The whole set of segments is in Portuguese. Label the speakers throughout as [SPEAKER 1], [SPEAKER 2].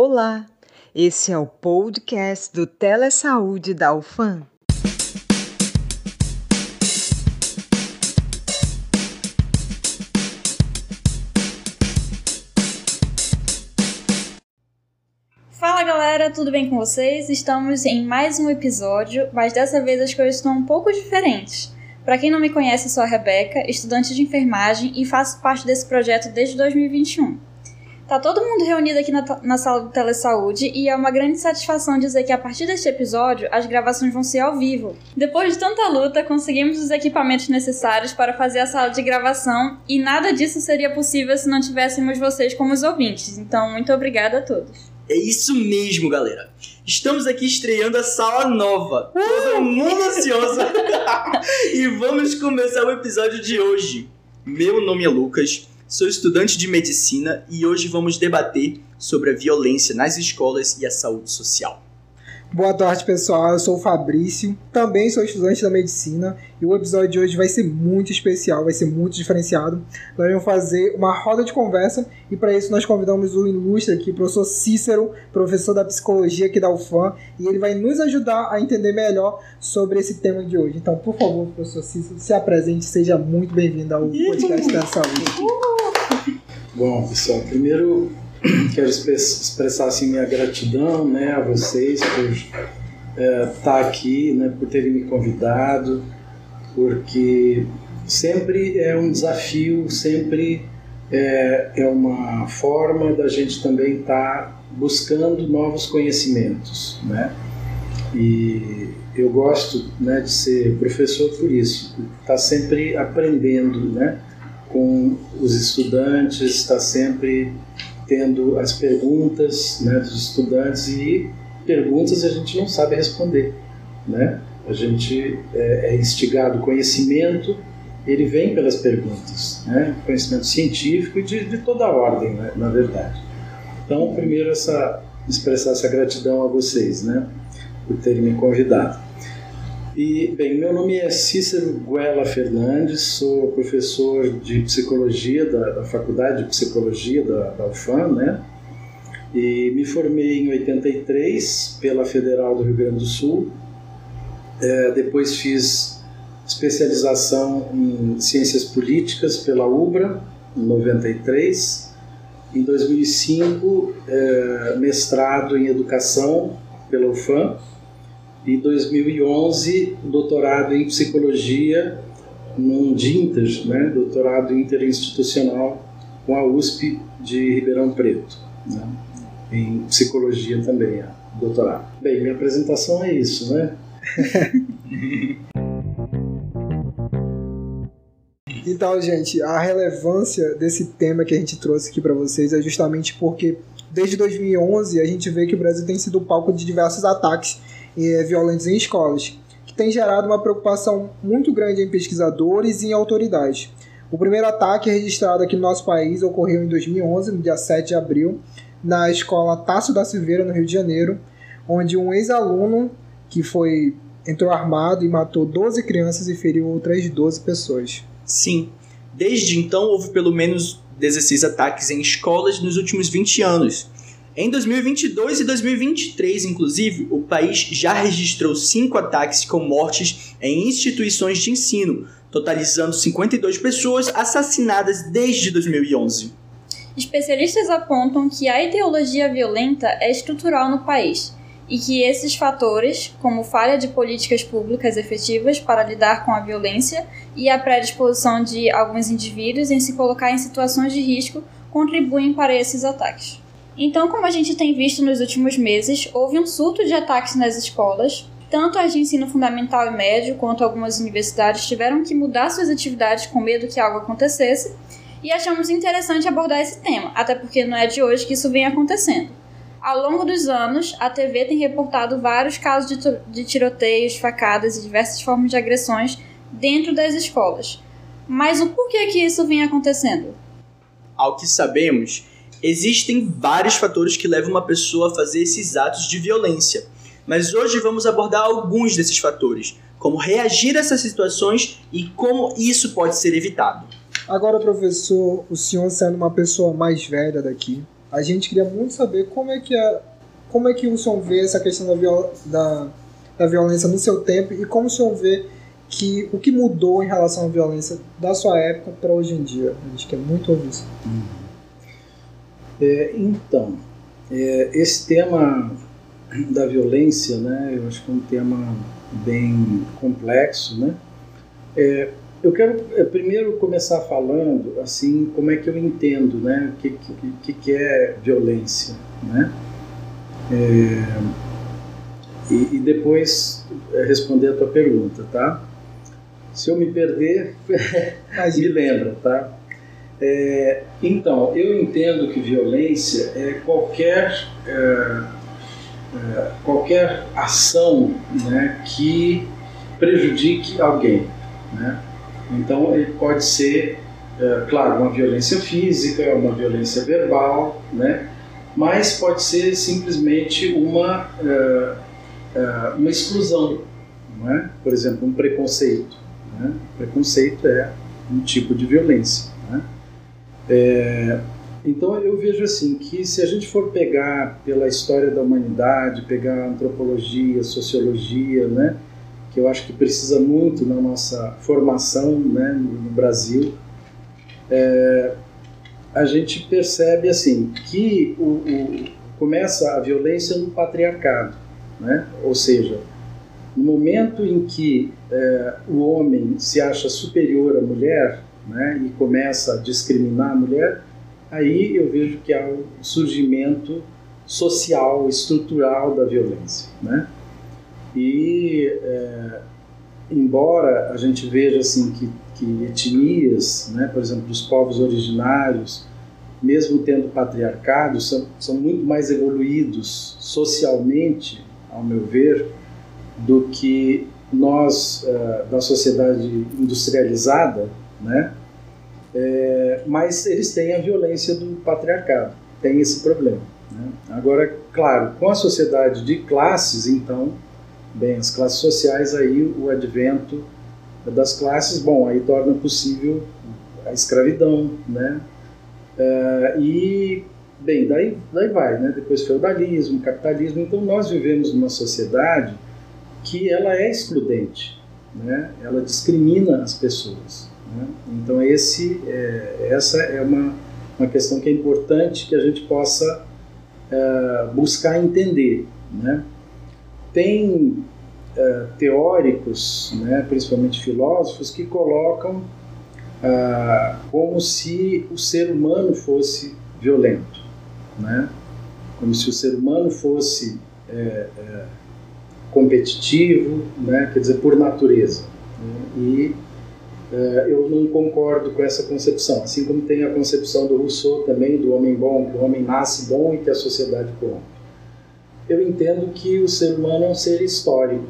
[SPEAKER 1] Olá, esse é o podcast do Telesaúde da UFAM.
[SPEAKER 2] Fala galera, tudo bem com vocês? Estamos em mais um episódio, mas dessa vez as coisas estão um pouco diferentes. Para quem não me conhece, sou a Rebeca, estudante de enfermagem e faço parte desse projeto desde 2021. Tá todo mundo reunido aqui na, na sala do Telesaúde e é uma grande satisfação dizer que a partir deste episódio as gravações vão ser ao vivo. Depois de tanta luta, conseguimos os equipamentos necessários para fazer a sala de gravação e nada disso seria possível se não tivéssemos vocês como os ouvintes. Então, muito obrigada a todos.
[SPEAKER 3] É isso mesmo, galera. Estamos aqui estreando a sala nova. Todo mundo ansioso. e vamos começar o episódio de hoje. Meu nome é Lucas, sou estudante de medicina e hoje vamos debater sobre a violência nas escolas e a saúde social.
[SPEAKER 4] Boa tarde, pessoal. Eu sou o Fabrício, também sou estudante da medicina e o episódio de hoje vai ser muito especial, vai ser muito diferenciado. Nós vamos fazer uma roda de conversa e para isso nós convidamos o ilustre aqui, professor Cícero, professor da psicologia aqui da UFAM, e ele vai nos ajudar a entender melhor sobre esse tema de hoje. Então, por favor, professor Cícero, se apresente, seja muito bem-vindo ao podcast da saúde.
[SPEAKER 5] Bom, pessoal, primeiro quero expressar assim minha gratidão né, a vocês por estar é, tá aqui, né, por terem me convidado, porque sempre é um desafio, sempre é, é uma forma da gente também estar tá buscando novos conhecimentos, né? E eu gosto né, de ser professor por isso, estar tá sempre aprendendo, né? Com os estudantes, estar tá sempre tendo as perguntas né, dos estudantes e perguntas a gente não sabe responder, né? A gente é, é instigado conhecimento, ele vem pelas perguntas, né? Conhecimento científico e de, de toda a ordem, né, na verdade. Então, primeiro essa expressar essa gratidão a vocês, né, por terem me convidado. E, bem, meu nome é Cícero Guela Fernandes, sou professor de psicologia da, da Faculdade de Psicologia da, da UFAM, né? E me formei em 83 pela Federal do Rio Grande do Sul. É, depois fiz especialização em Ciências Políticas pela UBRA, em 93. Em 2005, é, mestrado em Educação pela UFAM e 2011 doutorado em psicologia num DINTAS, né, doutorado interinstitucional com a USP de Ribeirão Preto, né, em psicologia também, doutorado. Bem, minha apresentação é isso, né?
[SPEAKER 4] Então, gente, a relevância desse tema que a gente trouxe aqui para vocês é justamente porque desde 2011 a gente vê que o Brasil tem sido palco de diversos ataques eh, violentos em escolas, que tem gerado uma preocupação muito grande em pesquisadores e em autoridades. O primeiro ataque registrado aqui no nosso país ocorreu em 2011, no dia 7 de abril, na escola Tássio da Silveira, no Rio de Janeiro, onde um ex-aluno que foi entrou armado e matou 12 crianças e feriu outras 12 pessoas.
[SPEAKER 3] Sim, desde então houve pelo menos 16 ataques em escolas nos últimos 20 anos, em 2022 e 2023, inclusive, o país já registrou cinco ataques com mortes em instituições de ensino, totalizando 52 pessoas assassinadas desde 2011.
[SPEAKER 2] Especialistas apontam que a ideologia violenta é estrutural no país e que esses fatores, como falha de políticas públicas efetivas para lidar com a violência e a predisposição de alguns indivíduos em se colocar em situações de risco, contribuem para esses ataques. Então, como a gente tem visto nos últimos meses, houve um surto de ataques nas escolas. Tanto as de ensino fundamental e médio quanto algumas universidades tiveram que mudar suas atividades com medo que algo acontecesse, e achamos interessante abordar esse tema, até porque não é de hoje que isso vem acontecendo. Ao longo dos anos, a TV tem reportado vários casos de, de tiroteios, facadas e diversas formas de agressões dentro das escolas. Mas o porquê que isso vem acontecendo?
[SPEAKER 3] Ao que sabemos, Existem vários fatores que levam uma pessoa a fazer esses atos de violência, mas hoje vamos abordar alguns desses fatores, como reagir a essas situações e como isso pode ser evitado.
[SPEAKER 4] Agora, professor, o senhor sendo uma pessoa mais velha daqui, a gente queria muito saber como é que a, como é que o senhor vê essa questão da, viol, da, da violência no seu tempo e como o senhor vê que o que mudou em relação à violência da sua época para hoje em dia. A gente quer muito ouvir isso.
[SPEAKER 5] É, então, é, esse tema da violência, né, eu acho que é um tema bem complexo, né? É, eu quero é, primeiro começar falando assim como é que eu entendo, né, o que, que, que é violência, né? É, e, e, depois é, responder a tua pergunta, tá? Se eu me perder, me lembra, tá? É, então, eu entendo que violência é qualquer é, é, qualquer ação né, que prejudique alguém, né? Então, ele pode ser, é, claro, uma violência física, uma violência verbal, né? Mas pode ser simplesmente uma é, é, uma exclusão, não é? Por exemplo, um preconceito. Né? Preconceito é um tipo de violência. Né? É, então eu vejo assim que se a gente for pegar pela história da humanidade, pegar antropologia, sociologia, né, que eu acho que precisa muito na nossa formação, né, no Brasil, é, a gente percebe assim que o, o, começa a violência no patriarcado, né, ou seja, no momento em que é, o homem se acha superior à mulher né, e começa a discriminar a mulher, aí eu vejo que há um surgimento social, estrutural da violência. Né? E, é, embora a gente veja assim que, que etnias, né, por exemplo, os povos originários, mesmo tendo patriarcado, são, são muito mais evoluídos socialmente, ao meu ver, do que nós uh, da sociedade industrializada, né? É, mas eles têm a violência do patriarcado, tem esse problema. Né? Agora, claro, com a sociedade de classes, então, bem, as classes sociais, aí o advento das classes, bom, aí torna possível a escravidão, né? É, e, bem, daí, daí vai, né? Depois feudalismo, capitalismo, então nós vivemos numa sociedade que ela é excludente, né? ela discrimina as pessoas. Né? Então esse, é, essa é uma, uma questão que é importante que a gente possa é, buscar entender. Né? Tem é, teóricos, né, principalmente filósofos, que colocam ah, como se o ser humano fosse violento, né? como se o ser humano fosse é, é, competitivo, né, quer dizer, por natureza. E uh, eu não concordo com essa concepção, assim como tem a concepção do Rousseau também, do homem bom, que o homem nasce bom e que a sociedade corrompe. Eu entendo que o ser humano é um ser histórico,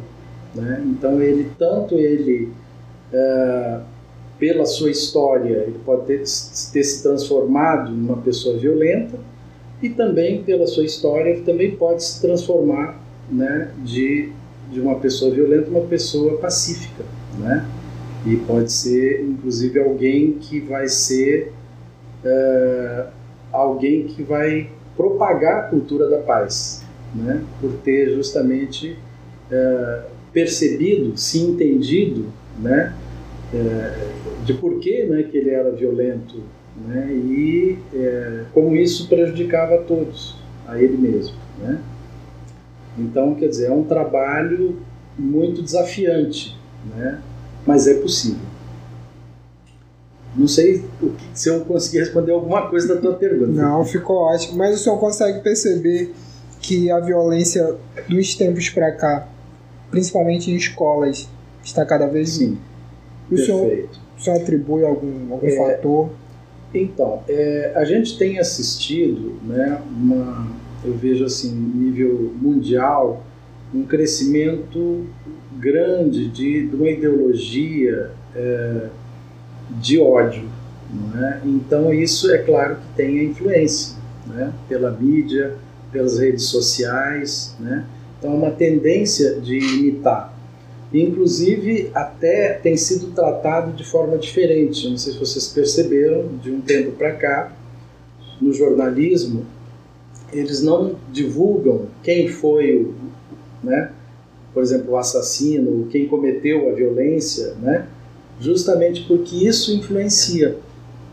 [SPEAKER 5] né? então ele, tanto ele, uh, pela sua história, ele pode ter, ter se transformado numa pessoa violenta, e também pela sua história ele também pode se transformar né, de, de uma pessoa violenta uma pessoa pacífica, né? E pode ser, inclusive, alguém que vai ser uh, alguém que vai propagar a cultura da paz, né? Por ter justamente uh, percebido, se entendido, né? Uh, de por que, né, que ele era violento, né? E como isso prejudicava a todos, a ele mesmo, né? Então, quer dizer, é um trabalho muito desafiante, né? Mas é possível. Não sei se eu consegui responder alguma coisa da tua pergunta.
[SPEAKER 4] Não, ficou ótimo. Mas o senhor consegue perceber que a violência dos tempos para cá, principalmente em escolas, está cada vez
[SPEAKER 5] Sim.
[SPEAKER 4] O senhor, o senhor atribui algum, algum é, fator?
[SPEAKER 5] Então, é, a gente tem assistido né, uma eu vejo assim, nível mundial, um crescimento grande de, de uma ideologia é, de ódio. É? Então, isso é claro que tem a influência né? pela mídia, pelas redes sociais. Né? Então, é uma tendência de imitar. Inclusive, até tem sido tratado de forma diferente. Não sei se vocês perceberam, de um tempo para cá, no jornalismo, eles não divulgam quem foi o, né, por exemplo, o assassino, quem cometeu a violência, né, justamente porque isso influencia,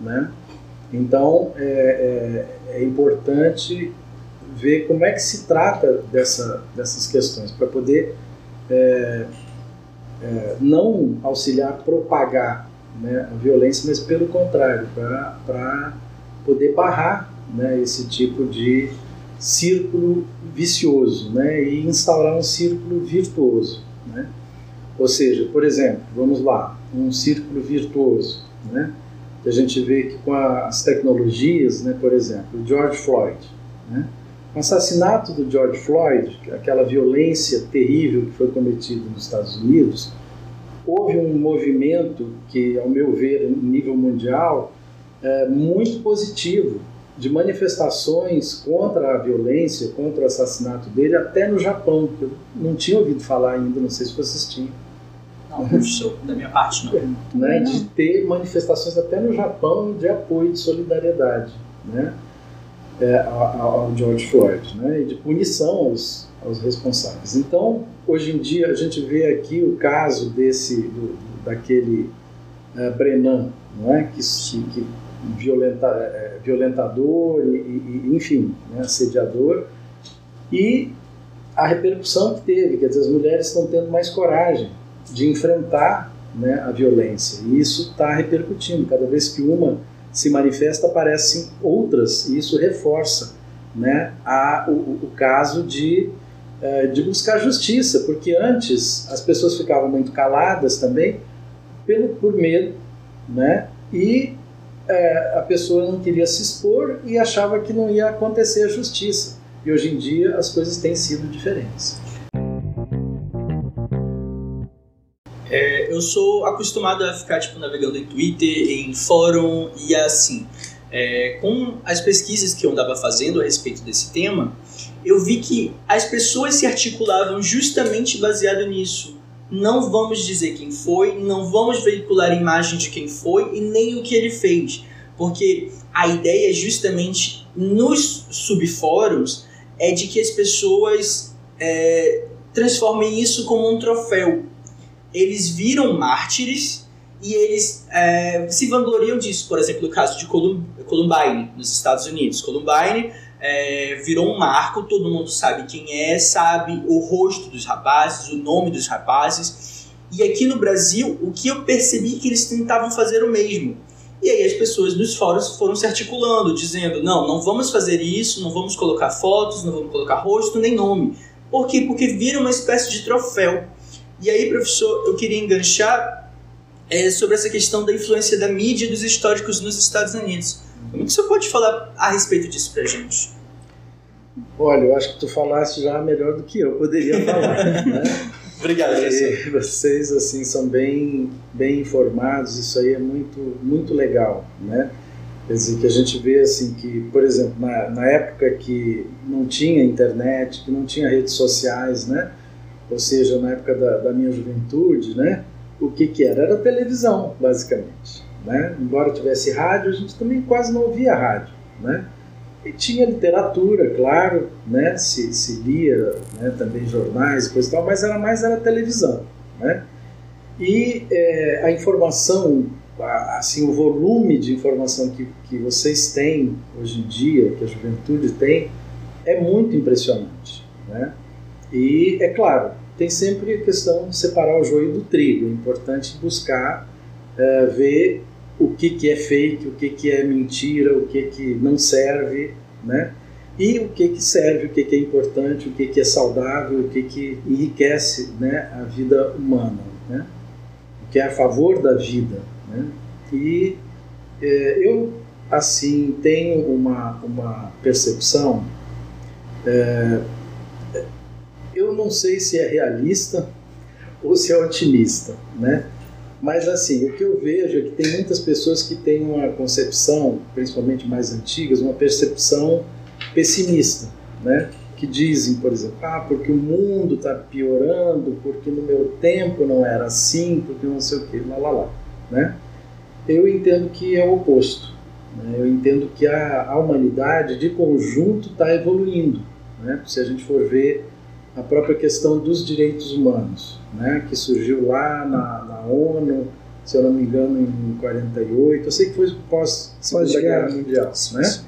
[SPEAKER 5] né. Então é, é, é importante ver como é que se trata dessa, dessas questões para poder é, é, não auxiliar a propagar né, a violência, mas pelo contrário, para poder barrar né, esse tipo de círculo vicioso né, e instaurar um círculo virtuoso. Né? Ou seja, por exemplo, vamos lá, um círculo virtuoso. Né? A gente vê que com as tecnologias, né, por exemplo, o George Floyd. Né? O assassinato do George Floyd, aquela violência terrível que foi cometida nos Estados Unidos, houve um movimento que, ao meu ver, em nível mundial, é muito positivo de manifestações contra a violência, contra o assassinato dele, até no Japão, que eu não tinha ouvido falar ainda, não sei se vocês tinham.
[SPEAKER 3] Não, da minha parte não.
[SPEAKER 5] Né, de ter manifestações até no Japão de apoio, de solidariedade né, é, ao George Floyd, né, e de punição aos, aos responsáveis. Então, hoje em dia, a gente vê aqui o caso desse, do, daquele uh, Brennan, não é? que, que violenta, é, violentador e, e enfim, né, assediador, e a repercussão que teve, quer dizer, as mulheres estão tendo mais coragem de enfrentar né, a violência, e isso está repercutindo, cada vez que uma se manifesta, aparecem outras, e isso reforça né, a, o, o caso de, é, de buscar justiça, porque antes as pessoas ficavam muito caladas também, pelo, por medo, né, e é, a pessoa não queria se expor e achava que não ia acontecer a justiça. E hoje em dia as coisas têm sido diferentes.
[SPEAKER 3] É, eu sou acostumado a ficar tipo, navegando em Twitter, em fórum e assim. É, com as pesquisas que eu andava fazendo a respeito desse tema, eu vi que as pessoas se articulavam justamente baseado nisso. Não vamos dizer quem foi, não vamos veicular a imagem de quem foi e nem o que ele fez, porque a ideia justamente nos subfóruns é de que as pessoas é, transformem isso como um troféu. Eles viram mártires e eles é, se vangloriam disso. Por exemplo, no caso de Columbine, nos Estados Unidos. Columbine é, virou um marco, todo mundo sabe quem é, sabe o rosto dos rapazes, o nome dos rapazes. E aqui no Brasil, o que eu percebi é que eles tentavam fazer o mesmo. E aí as pessoas nos fóruns foram se articulando, dizendo: não, não vamos fazer isso, não vamos colocar fotos, não vamos colocar rosto nem nome. Por quê? Porque vira uma espécie de troféu. E aí, professor, eu queria enganchar é, sobre essa questão da influência da mídia e dos históricos nos Estados Unidos. Como é que você pode falar a respeito disso pra gente?
[SPEAKER 5] Olha, eu acho que tu falaste já melhor do que eu poderia falar. né?
[SPEAKER 3] Obrigado,
[SPEAKER 5] e Vocês assim são bem, bem informados. Isso aí é muito, muito legal, né? Quer dizer que a gente vê assim que, por exemplo, na, na época que não tinha internet, que não tinha redes sociais, né? Ou seja, na época da, da minha juventude, né? O que que era? Era televisão, basicamente. Né? Embora tivesse rádio, a gente também quase não ouvia rádio. Né? E tinha literatura, claro, né? se, se lia né? também jornais e coisa e tal, mas era mais era televisão. Né? E é, a informação, assim, o volume de informação que, que vocês têm hoje em dia, que a juventude tem, é muito impressionante. Né? E, é claro, tem sempre a questão de separar o joio do trigo. É importante buscar é, ver o que, que é fake, o que, que é mentira, o que, que não serve, né? E o que, que serve, o que, que é importante, o que, que é saudável, o que, que enriquece né, a vida humana, né? O que é a favor da vida, né? E é, eu, assim, tenho uma, uma percepção, é, eu não sei se é realista ou se é otimista, né? Mas assim, o que eu vejo é que tem muitas pessoas que têm uma concepção, principalmente mais antigas, uma percepção pessimista, né? Que dizem, por exemplo, ah, porque o mundo está piorando, porque no meu tempo não era assim, porque não sei o que, lá, lá, lá, né? Eu entendo que é o oposto, Né? Eu entendo que a, a humanidade, de conjunto, está evoluindo. Né? Se a gente for ver a própria questão dos direitos humanos, né? que surgiu lá na, na ONU, se eu não me engano, em 48. Eu sei que foi pós Segunda Guerra Mundial, né?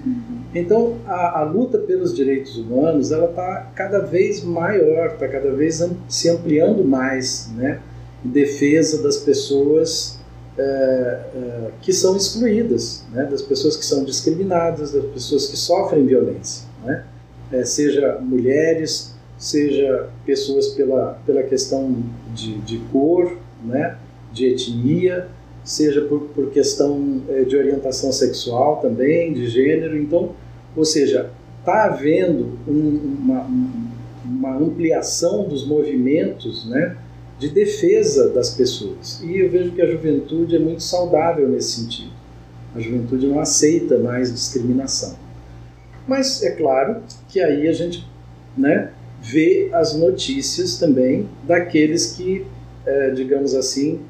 [SPEAKER 5] Então, a, a, luta pelos direitos humanos, ela está cada vez maior, está cada vez se ampliando mais, né? Em defesa das pessoas é, é, que são excluídas, né? Das pessoas que são discriminadas, das pessoas que sofrem violência, né? É, seja mulheres, seja pessoas pela, pela questão de, de cor, né? de etnia, seja por, por questão é, de orientação sexual também, de gênero. Então, ou seja, está havendo um, uma, uma ampliação dos movimentos né, de defesa das pessoas. E eu vejo que a juventude é muito saudável nesse sentido. A juventude não aceita mais discriminação. Mas é claro que aí a gente né, vê as notícias também daqueles que, é, digamos assim,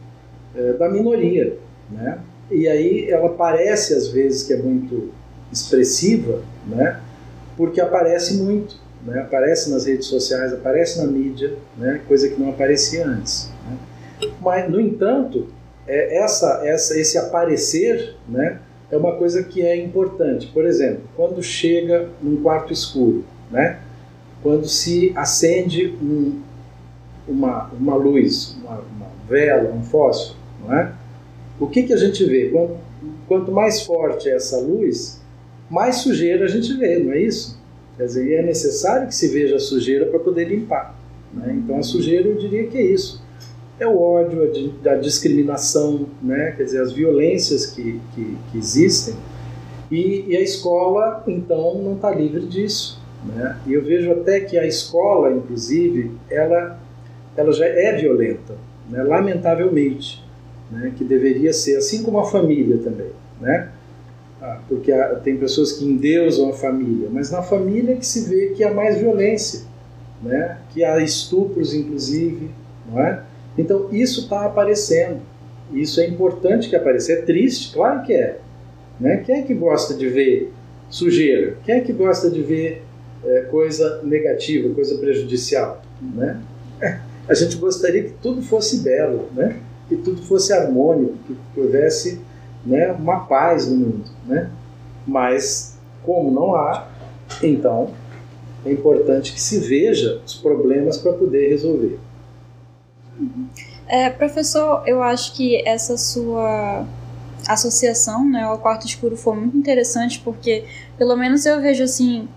[SPEAKER 5] é, da minoria, né? E aí ela parece às vezes que é muito expressiva, né? Porque aparece muito, né? Aparece nas redes sociais, aparece na mídia, né? Coisa que não aparecia antes. Né? Mas no entanto, é essa, essa, esse aparecer, né? É uma coisa que é importante. Por exemplo, quando chega num quarto escuro, né? Quando se acende um, uma, uma luz, uma, uma vela, um fósforo, não é? O que, que a gente vê? Quanto, quanto mais forte é essa luz, mais sujeira a gente vê, não é isso? Quer dizer, é necessário que se veja a sujeira para poder limpar. Né? Então a sujeira eu diria que é isso. É o ódio, a, discriminação, né? quer dizer, as violências que, que, que existem. E, e, a escola, então, não está livre disso. Né? E eu vejo até que a escola, inclusive, ela, ela já é violenta, né? lamentavelmente né, que deveria ser, assim como a família também, né? Ah, porque há, tem pessoas que endeusam a família, mas na família que se vê que há mais violência, né? Que há estupros, inclusive, não é? Então isso está aparecendo. Isso é importante que apareça. É triste, claro que é. Né? Quem é que gosta de ver sujeira? Quem é que gosta de ver é, coisa negativa, coisa prejudicial? Né? A gente gostaria que tudo fosse belo, né? que tudo fosse harmônico, que houvesse né, uma paz no mundo. Né? Mas, como não há, então é importante que se veja os problemas para poder resolver.
[SPEAKER 2] É, professor, eu acho que essa sua associação né, ao quarto escuro foi muito interessante porque, pelo menos eu vejo assim,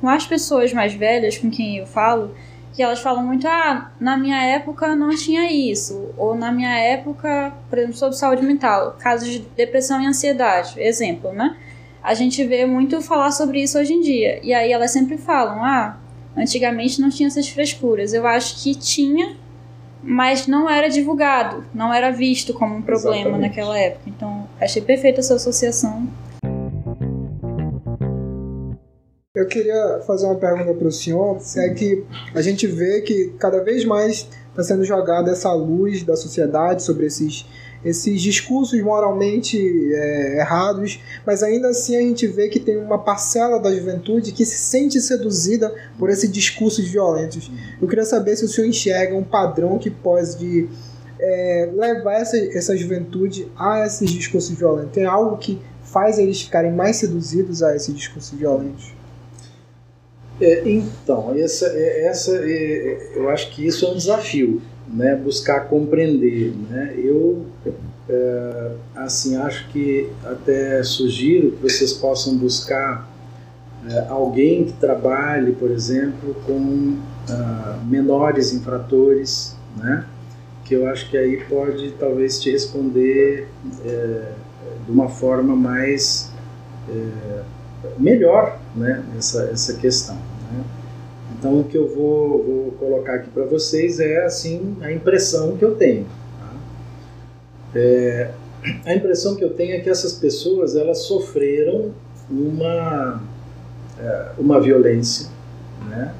[SPEAKER 2] com as pessoas mais velhas com quem eu falo, que elas falam muito, ah, na minha época não tinha isso, ou na minha época, por exemplo, sobre saúde mental, casos de depressão e ansiedade, exemplo, né? A gente vê muito falar sobre isso hoje em dia, e aí elas sempre falam, ah, antigamente não tinha essas frescuras. Eu acho que tinha, mas não era divulgado, não era visto como um problema Exatamente. naquela época. Então, achei perfeita essa associação
[SPEAKER 4] queria fazer uma pergunta para o senhor. Sim. É que a gente vê que cada vez mais está sendo jogada essa luz da sociedade sobre esses, esses discursos moralmente é, errados, mas ainda assim a gente vê que tem uma parcela da juventude que se sente seduzida por esses discursos violentos. Eu queria saber se o senhor enxerga um padrão que pode é, levar essa, essa juventude a esses discursos violentos. Tem algo que faz eles ficarem mais seduzidos a esses discursos violentos?
[SPEAKER 5] É, então, essa, é, essa, é, eu acho que isso é um desafio, né? Buscar compreender, né? Eu, é, assim, acho que até sugiro que vocês possam buscar é, alguém que trabalhe, por exemplo, com ah, menores infratores, né? Que eu acho que aí pode talvez te responder é, de uma forma mais melhor, né? Essa, essa questão. Então o que eu vou, vou colocar aqui para vocês é assim a impressão que eu tenho. Tá? É, a impressão que eu tenho é que essas pessoas elas sofreram uma é, uma violência, né?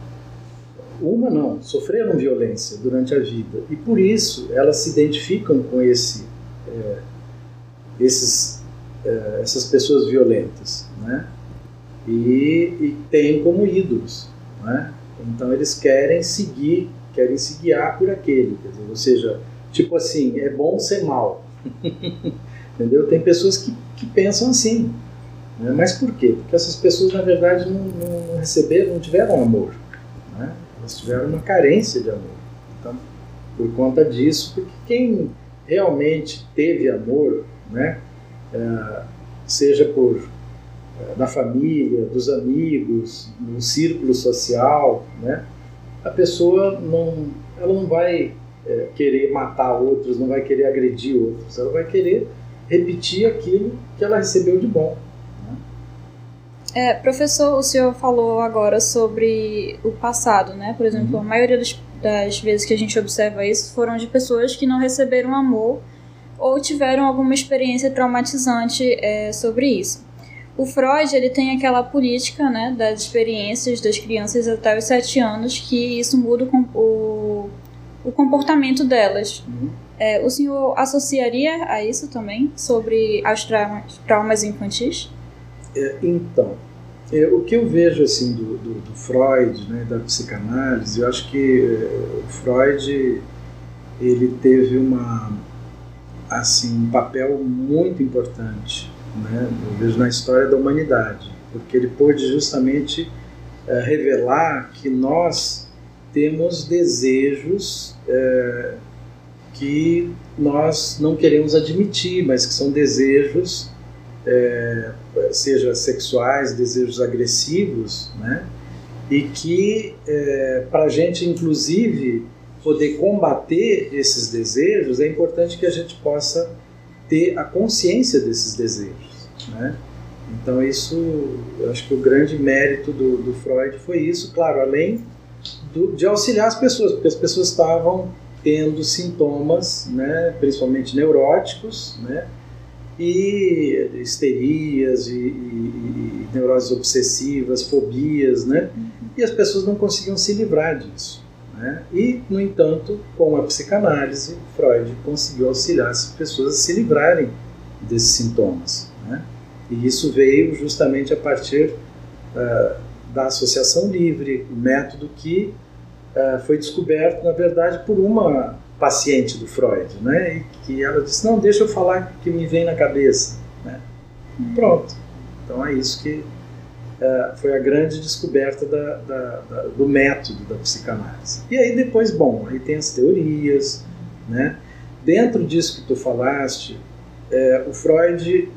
[SPEAKER 5] Uma não, sofreram violência durante a vida e por isso elas se identificam com esse é, esses é, essas pessoas violentas, né? E, e têm como ídolos, né? Então eles querem seguir, querem se guiar por aquele, dizer, ou seja, tipo assim, é bom ser mal, entendeu? Tem pessoas que, que pensam assim, né? mas por quê? Porque essas pessoas na verdade não, não receberam, não tiveram amor, né? elas tiveram uma carência de amor. Então, por conta disso, porque quem realmente teve amor, né? É, seja por da família, dos amigos, no círculo social, né? A pessoa não, ela não vai é, querer matar outros, não vai querer agredir outros, ela vai querer repetir aquilo que ela recebeu de bom. Né?
[SPEAKER 2] É, professor, o senhor falou agora sobre o passado, né? Por exemplo, uhum. a maioria das, das vezes que a gente observa isso foram de pessoas que não receberam amor ou tiveram alguma experiência traumatizante é, sobre isso. O Freud ele tem aquela política né, das experiências das crianças até os 7 anos que isso muda o, o comportamento delas. Uhum. É, o senhor associaria a isso também, sobre as traumas, traumas infantis?
[SPEAKER 5] É, então, é, o que eu vejo assim do, do, do, Freud, né, da psicanálise, eu acho que é, o Freud ele teve uma assim um papel muito importante, né? Eu vejo na história da humanidade, porque ele pôde justamente é, revelar que nós temos desejos é, que nós não queremos admitir, mas que são desejos, é, seja sexuais, desejos agressivos, né? E que é, para a gente, inclusive, poder combater esses desejos, é importante que a gente possa ter a consciência desses desejos. Né? Então, isso, eu acho que o grande mérito do, do Freud foi isso, claro, além do, de auxiliar as pessoas, porque as pessoas estavam tendo sintomas, né, principalmente neuróticos, né, e histerias e, e, e neuroses obsessivas, fobias, né, e as pessoas não conseguiam se livrar disso. Né? E, no entanto, com a psicanálise, Freud conseguiu auxiliar as pessoas a se livrarem desses sintomas. Né? E isso veio justamente a partir uh, da associação livre, o método que uh, foi descoberto, na verdade, por uma paciente do Freud, né? E que ela disse: Não, deixa eu falar que me vem na cabeça. Né? Pronto. Então é isso que é, foi a grande descoberta da, da, da, do método da psicanálise. E aí depois, bom, aí tem as teorias, né? Dentro disso que tu falaste, é, o Freud,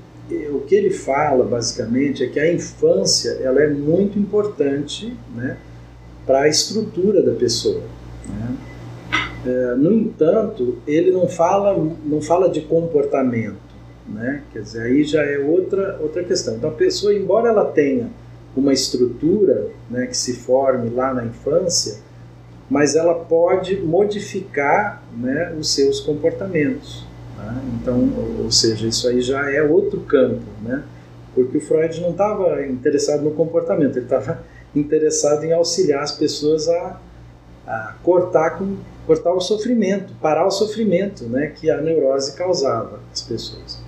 [SPEAKER 5] o que ele fala basicamente é que a infância ela é muito importante, né, para a estrutura da pessoa. Né? É, no entanto, ele não fala, não fala de comportamento, né? Quer dizer, aí já é outra outra questão. Então a pessoa, embora ela tenha uma estrutura né, que se forme lá na infância, mas ela pode modificar né, os seus comportamentos. Né? Então, ou seja, isso aí já é outro campo, né? porque o Freud não estava interessado no comportamento, ele estava interessado em auxiliar as pessoas a, a cortar, com, cortar o sofrimento, parar o sofrimento né, que a neurose causava às pessoas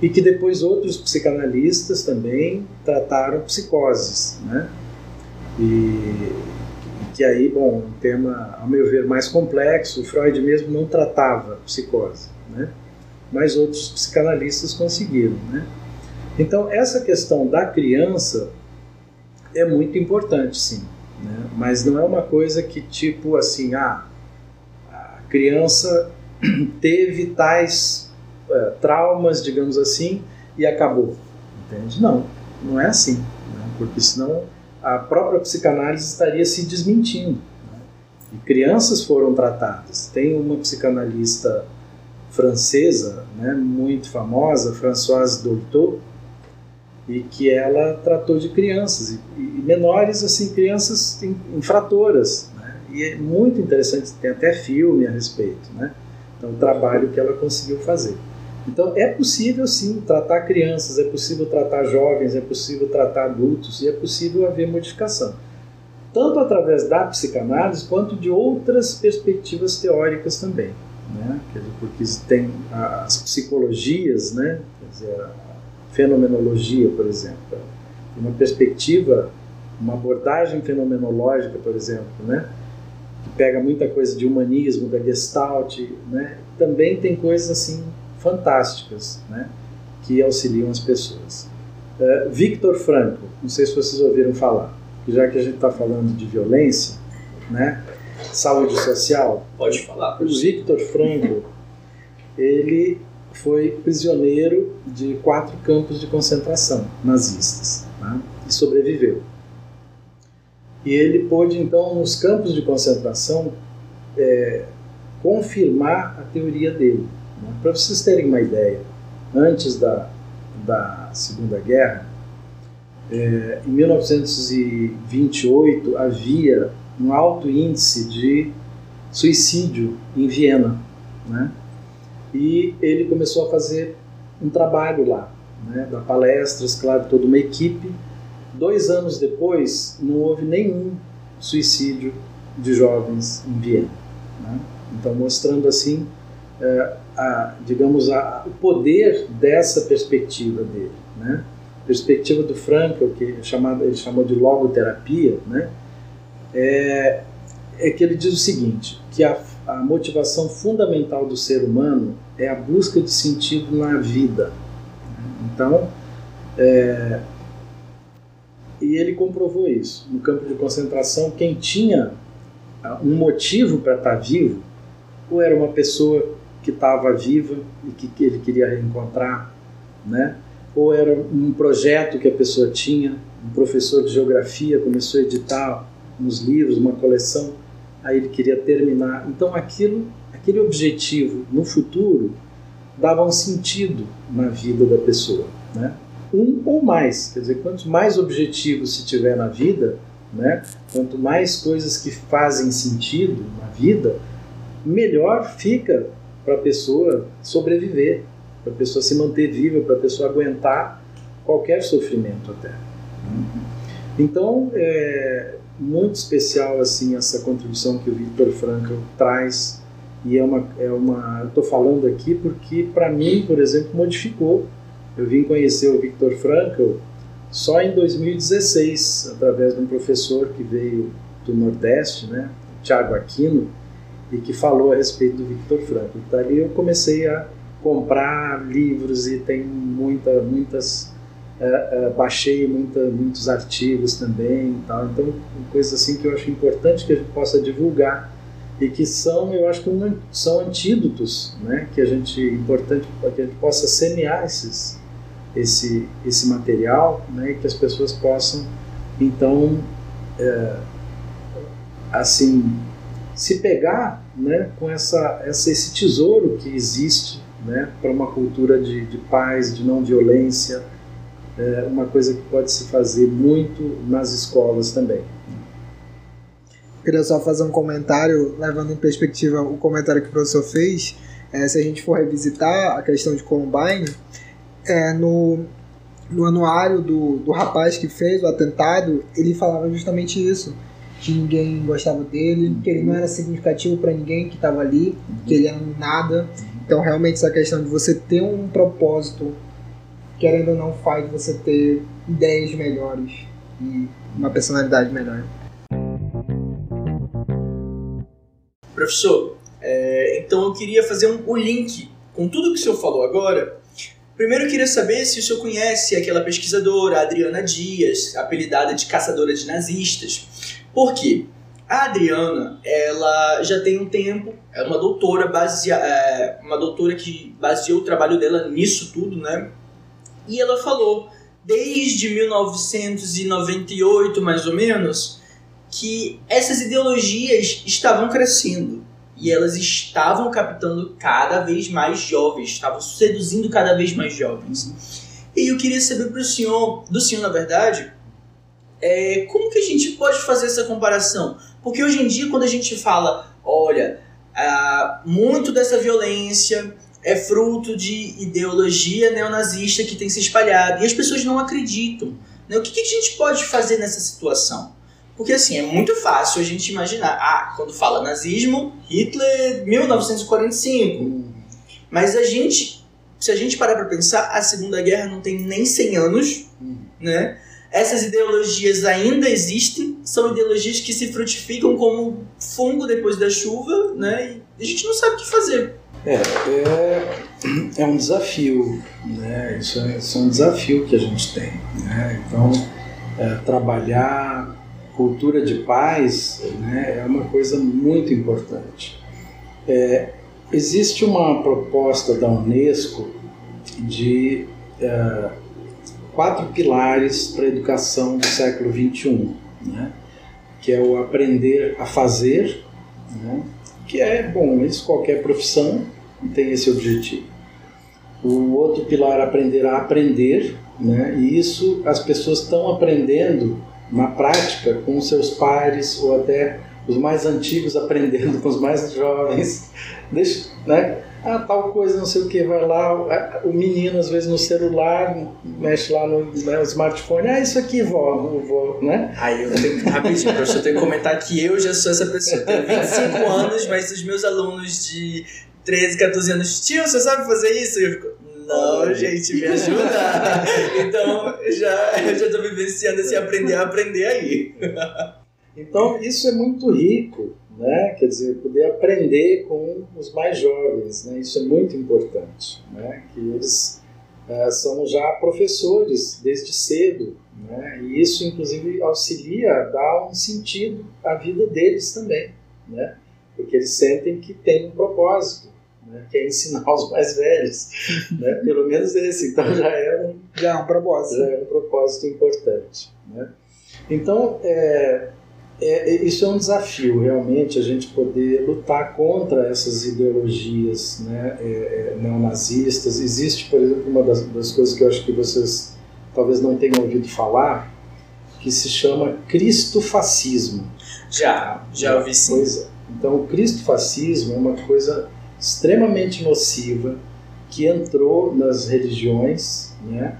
[SPEAKER 5] e que depois outros psicanalistas também trataram psicoses, né? E que aí, bom, um tema, ao meu ver, mais complexo, Freud mesmo não tratava psicose, né? Mas outros psicanalistas conseguiram, né? Então, essa questão da criança é muito importante, sim, né? Mas não é uma coisa que, tipo assim, ah, a criança teve tais é, traumas, digamos assim, e acabou. Entende? Não, não é assim. Né? Porque senão a própria psicanálise estaria se desmentindo. Né? E crianças foram tratadas. Tem uma psicanalista francesa, né, muito famosa, Françoise Dolto, e que ela tratou de crianças e, e menores, assim, crianças infratoras. Né? E é muito interessante, tem até filme a respeito, né? Então, o trabalho que ela conseguiu fazer. Então é possível sim tratar crianças, é possível tratar jovens, é possível tratar adultos e é possível haver modificação. Tanto através da psicanálise quanto de outras perspectivas teóricas também. Né? Dizer, porque tem as psicologias, né? Dizer, a fenomenologia, por exemplo, uma perspectiva, uma abordagem fenomenológica, por exemplo, né? que pega muita coisa de humanismo, da Gestalt, né? também tem coisas assim fantásticas né? que auxiliam as pessoas. Uh, Victor Frankl, não sei se vocês ouviram falar, já que a gente está falando de violência, né? Saúde social.
[SPEAKER 3] Pode falar.
[SPEAKER 5] O Victor Frankl, ele foi prisioneiro de quatro campos de concentração nazistas né? e sobreviveu. E ele pôde, então, nos campos de concentração, é, confirmar a teoria dele. Né? Para vocês terem uma ideia, antes da, da Segunda Guerra, é, em 1928 havia um alto índice de suicídio em Viena, né? E ele começou a fazer um trabalho lá, né? Dar palestras, claro, toda uma equipe. Dois anos depois, não houve nenhum suicídio de jovens em Viena. Né? Então, mostrando assim, é, a, digamos, a, o poder dessa perspectiva dele, né? perspectiva do Frankl, que é chamado, ele chamou de logoterapia, né? É, é que ele diz o seguinte, que a, a motivação fundamental do ser humano é a busca de sentido na vida. Então, é, e ele comprovou isso. No campo de concentração, quem tinha ah, um motivo para estar tá vivo, ou era uma pessoa que estava viva e que ele queria reencontrar, né? ou era um projeto que a pessoa tinha, um professor de geografia começou a editar uns livros, uma coleção, aí ele queria terminar. Então aquilo, aquele objetivo no futuro dava um sentido na vida da pessoa, né? Um ou mais, quer dizer, quanto mais objetivos se tiver na vida, né? Quanto mais coisas que fazem sentido na vida, melhor fica para a pessoa sobreviver, para a pessoa se manter viva, para a pessoa aguentar qualquer sofrimento até. Né? Então, é, muito especial assim essa contribuição que o Victor Frankl traz. E é uma é uma estou falando aqui porque para mim por exemplo modificou. Eu vim conhecer o Victor Frankl só em 2016 através de um professor que veio do Nordeste né Tiago Aquino e que falou a respeito do Victor Frankl. Daí eu comecei a comprar livros e tem muita muitas é, é, baixei muita, muitos artigos também tal. Então, coisas assim que eu acho importante que a gente possa divulgar e que são, eu acho que são antídotos, né? Que a gente importante que a gente possa semear esses, esse esse material, né? Que as pessoas possam então é, assim se pegar, né? Com essa, essa esse tesouro que existe, né? Para uma cultura de, de paz, de não violência é uma coisa que pode se fazer muito nas escolas também.
[SPEAKER 4] Queria só fazer um comentário, levando em perspectiva o comentário que o professor fez. É, se a gente for revisitar a questão de Columbine, é, no, no anuário do, do rapaz que fez o atentado, ele falava justamente isso. Que ninguém gostava dele, que ele não era significativo para ninguém que estava ali, que ele era nada. Então, realmente, essa questão de você ter um propósito querendo ou não, faz você ter ideias melhores e uma personalidade melhor.
[SPEAKER 3] Professor, é, então eu queria fazer um, um link com tudo que o senhor falou agora. Primeiro eu queria saber se o senhor conhece aquela pesquisadora Adriana Dias, apelidada de caçadora de nazistas. Por quê? A Adriana, ela já tem um tempo, é uma doutora basea, é, uma doutora que baseou o trabalho dela nisso tudo, né? E ela falou, desde 1998 mais ou menos, que essas ideologias estavam crescendo e elas estavam captando cada vez mais jovens, estavam seduzindo cada vez mais jovens. E eu queria saber pro senhor, do senhor na verdade, é, como que a gente pode fazer essa comparação? Porque hoje em dia, quando a gente fala, olha, ah, muito dessa violência é fruto de ideologia neonazista que tem se espalhado e as pessoas não acreditam. Né? O que, que a gente pode fazer nessa situação? Porque assim, é muito fácil a gente imaginar, ah, quando fala nazismo, Hitler 1945. Mas a gente se a gente parar para pensar, a Segunda Guerra não tem nem 100 anos, né? Essas ideologias ainda existem, são ideologias que se frutificam como fungo depois da chuva, né? E a gente não sabe o que fazer.
[SPEAKER 5] É, é, é um desafio, né? Isso é, isso é um desafio que a gente tem, né? Então, é, trabalhar cultura de paz né, é uma coisa muito importante. É, existe uma proposta da Unesco de é, quatro pilares para a educação do século XXI, né? que é o aprender a fazer, né? que é, bom, isso qualquer profissão tem esse objetivo. O outro pilar é aprender a aprender, né? e isso as pessoas estão aprendendo na prática com seus pares ou até os mais antigos aprendendo com os mais jovens. Deixa, né? Ah, tal coisa, não sei o que, vai lá, o menino às vezes no celular, mexe lá no, né, smartphone, ah, isso aqui, vó, vó, né?
[SPEAKER 3] Aí eu tenho rapidinho, professor, eu tenho que comentar que eu já sou essa pessoa. Tenho 25 anos, mas os meus alunos de 13, 14 anos, tio, você sabe fazer isso? E eu fico, não, gente, me ajuda. então, já, eu já tô vivenciando esse aprender a aprender aí.
[SPEAKER 5] Então, isso é muito rico, né? Quer dizer, poder aprender com os mais jovens, né? Isso é muito importante, né? Que eles uh, são já professores desde cedo, né? E isso, inclusive, auxilia a dar um sentido à vida deles também, né? Porque eles sentem que tem um propósito, né? Que é ensinar os mais velhos, né? Pelo menos esse. Então, já é um,
[SPEAKER 4] Já é um propósito.
[SPEAKER 5] já é um propósito importante, né? Então, é, é, isso é um desafio, realmente, a gente poder lutar contra essas ideologias né, é, é, neonazistas. Existe, por exemplo, uma das, das, coisas que eu acho que vocês talvez não tenham ouvido falar, que se chama cristofascismo.
[SPEAKER 3] Já, já ouvi sim.
[SPEAKER 5] Pois é. Então, o cristofascismo é uma coisa extremamente nociva que entrou nas religiões né,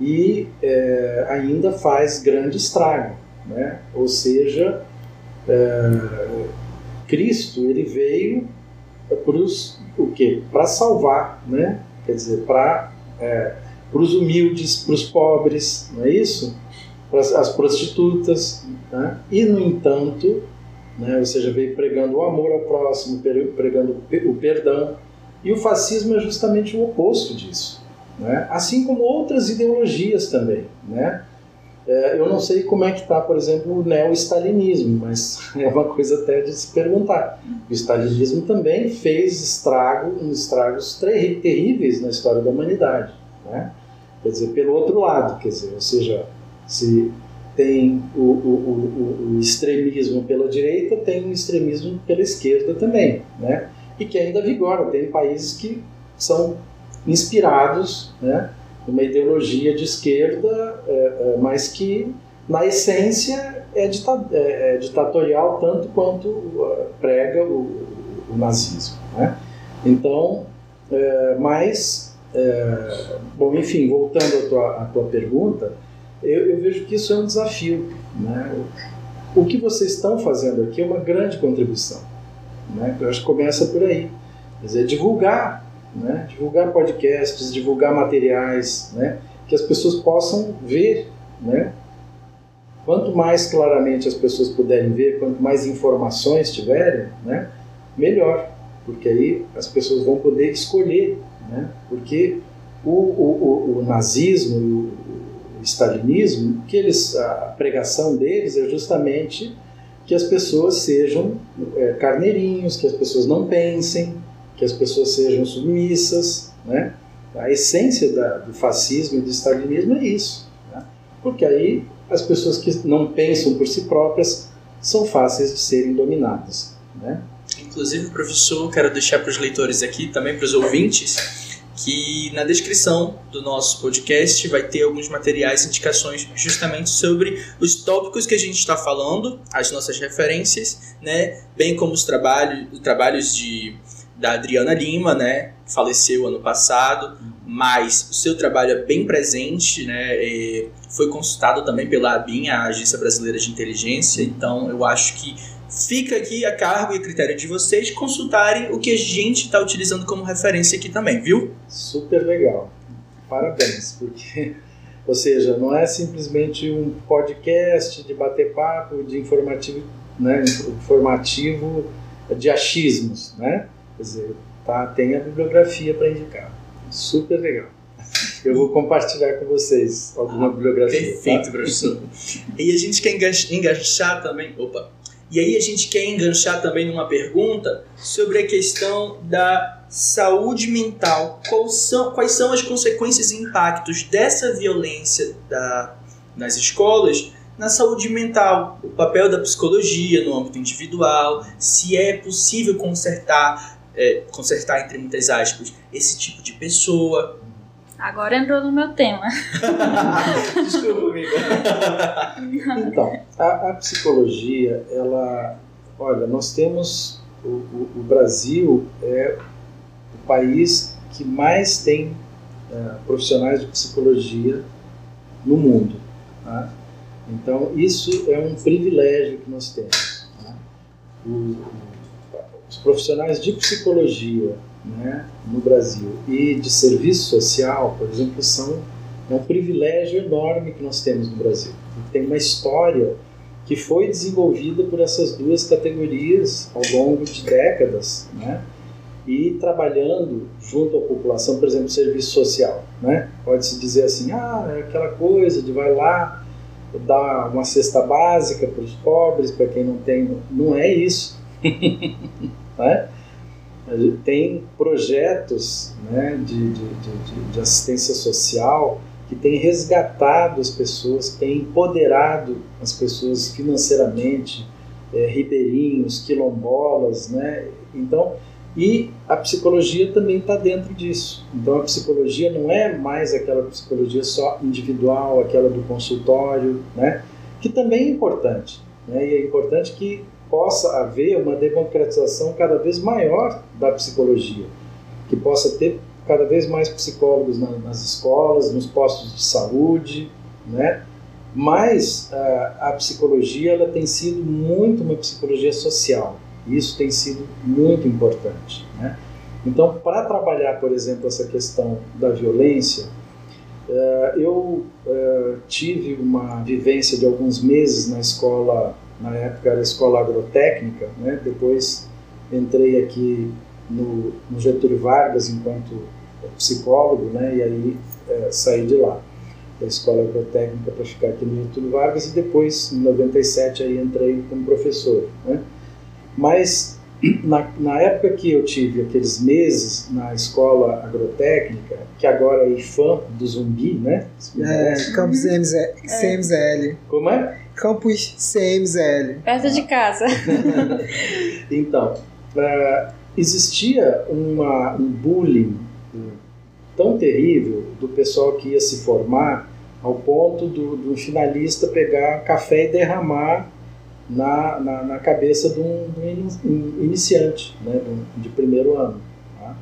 [SPEAKER 5] e é, ainda faz grande estrago. Né? Ou seja, é, Cristo ele veio para salvar, né? Quer dizer, para é, os humildes, para os pobres, não é isso? Para as prostitutas, né? e no entanto, né? Ou seja, veio pregando o amor ao próximo, pregando o perdão. E o fascismo é justamente o oposto disso, né? Assim como outras ideologias também, né? É, eu não sei como é que está, por exemplo, o neo-stalinismo, mas é uma coisa até de se perguntar. O stalinismo também fez estrago, estragos terríveis na história da humanidade. Né? Quer dizer, pelo outro lado, quer dizer, ou seja, se tem o, o, o, o extremismo pela direita, tem o extremismo pela esquerda também, né? E que ainda vigora. Tem países que são inspirados, né? uma ideologia de esquerda, é, é, mas que na essência é, é, ditatorial tanto quanto prega o, nazismo. Né? Então, mas, bom, enfim, voltando à tua, à tua pergunta, eu, eu, vejo que isso é um desafio. Né? O, que vocês estão fazendo aqui é uma grande contribuição. Né? Eu acho que começa por aí. Quer dizer, divulgar né? divulgar podcasts, divulgar materiais, né? que as pessoas possam ver. Né? Quanto mais claramente as pessoas puderem ver, quanto mais informações tiverem, né? melhor, porque aí as pessoas vão poder escolher, né? porque o, o, o, o nazismo e o stalinismo, que eles, a pregação deles é justamente que as pessoas sejam é, carneirinhos, que as pessoas não pensem, que as pessoas sejam submissas, né? A essência da, do fascismo e do stalinismo é isso, né? porque aí as pessoas que não pensam por si próprias são fáceis de serem dominadas, né?
[SPEAKER 3] Inclusive, professor, quero deixar para os leitores aqui, também para os ouvintes, que na descrição do nosso podcast vai ter alguns materiais, indicações justamente sobre os tópicos que a gente está falando, as nossas referências, né, bem como os trabalhos, trabalhos de da Adriana Lima, né? Faleceu ano passado, mas o seu trabalho é bem presente, né? Foi consultado também pela ABIN, a Agência Brasileira de Inteligência, então eu acho que fica aqui a cargo e a critério de vocês consultarem o que a gente está utilizando como referência aqui também, viu?
[SPEAKER 5] Super legal. Parabéns, porque, ou seja, não é simplesmente um podcast de bater papo, de informativo, né, informativo de achismos, né? Quer dizer, tá, tem a bibliografia para indicar. Super legal. Eu vou compartilhar com vocês alguma bibliografia.
[SPEAKER 3] Perfeito,
[SPEAKER 5] tá?
[SPEAKER 3] professor. e a gente quer enganchar também. Opa! E aí a gente quer enganchar também numa pergunta sobre a questão da saúde mental. Quais são, quais são as consequências e impactos dessa violência da, nas escolas na saúde mental? O papel da psicologia no âmbito individual, se é possível consertar, é, consertar entre muitas aspas, esse tipo de pessoa.
[SPEAKER 2] Agora entrou no meu tema.
[SPEAKER 3] Desculpa, amiga.
[SPEAKER 5] Então, a, a, psicologia, ela. Olha, nós temos. O, o, o Brasil é o país que mais tem é, profissionais de psicologia no mundo. Tá? Então, isso é um privilégio que nós temos. Tá? O, os profissionais de psicologia né, no Brasil e de serviço social, por exemplo, são é um privilégio enorme que nós temos no Brasil. Tem uma história que foi desenvolvida por essas duas categorias ao longo de décadas, né? E trabalhando junto à população, por exemplo, serviço social, né? Pode-se dizer assim, ah, é aquela coisa de vai lá dar uma cesta básica para os pobres, para quem não tem, não é isso, né? Tem projetos né, de, de, de, de, assistência social que têm resgatado as pessoas, têm empoderado as pessoas financeiramente, é, ribeirinhos, quilombolas, né? Então, e a psicologia também está dentro disso. Então, a psicologia não é mais aquela psicologia só individual, aquela do consultório, né? Que também é importante, né? E é importante que possa haver uma democratização cada vez maior da psicologia, que possa ter cada vez mais psicólogos nas escolas, nos postos de saúde, né? Mas a, a psicologia ela tem sido muito uma psicologia social. E isso tem sido muito importante, né? Então, para trabalhar, por exemplo, essa questão da violência, eh, eu eh, tive uma vivência de alguns meses na escola na época era escola agrotécnica, né? depois entrei aqui no, no Getúlio Vargas enquanto psicólogo, né? e aí é, saí de lá, da escola agrotécnica para ficar aqui no Getúlio Vargas, e depois, em 97, aí entrei como professor. Né? Mas na, na, época que eu tive aqueles meses na escola agrotécnica, que agora é IFAM do Zumbi, né?
[SPEAKER 4] É, Campus CMZL.
[SPEAKER 5] Como é?
[SPEAKER 4] Campus CMZL.
[SPEAKER 2] Perto de casa.
[SPEAKER 5] então, uh, existia uma, um bullying tão terrível do pessoal que ia se formar ao ponto do, do finalista pegar café e derramar na, na, na cabeça de um, de um iniciante, né, de primeiro ano. Tá?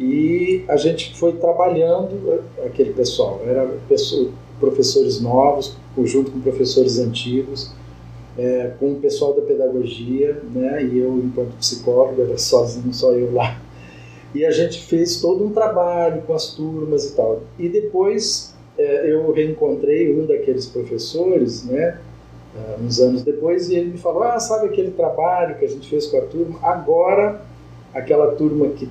[SPEAKER 5] E a gente foi trabalhando aquele pessoal, era pessoa, professores novos, junto com professores antigos, é, com o pessoal da pedagogia, né, e eu enquanto psicólogo, era sozinho, só eu lá. E a gente fez todo um trabalho com as turmas e tal. E depois é, eu reencontrei um daqueles professores, né, uh, uns anos depois, e ele me falou: Ah, sabe aquele trabalho que a gente fez com a turma? Agora, aquela turma que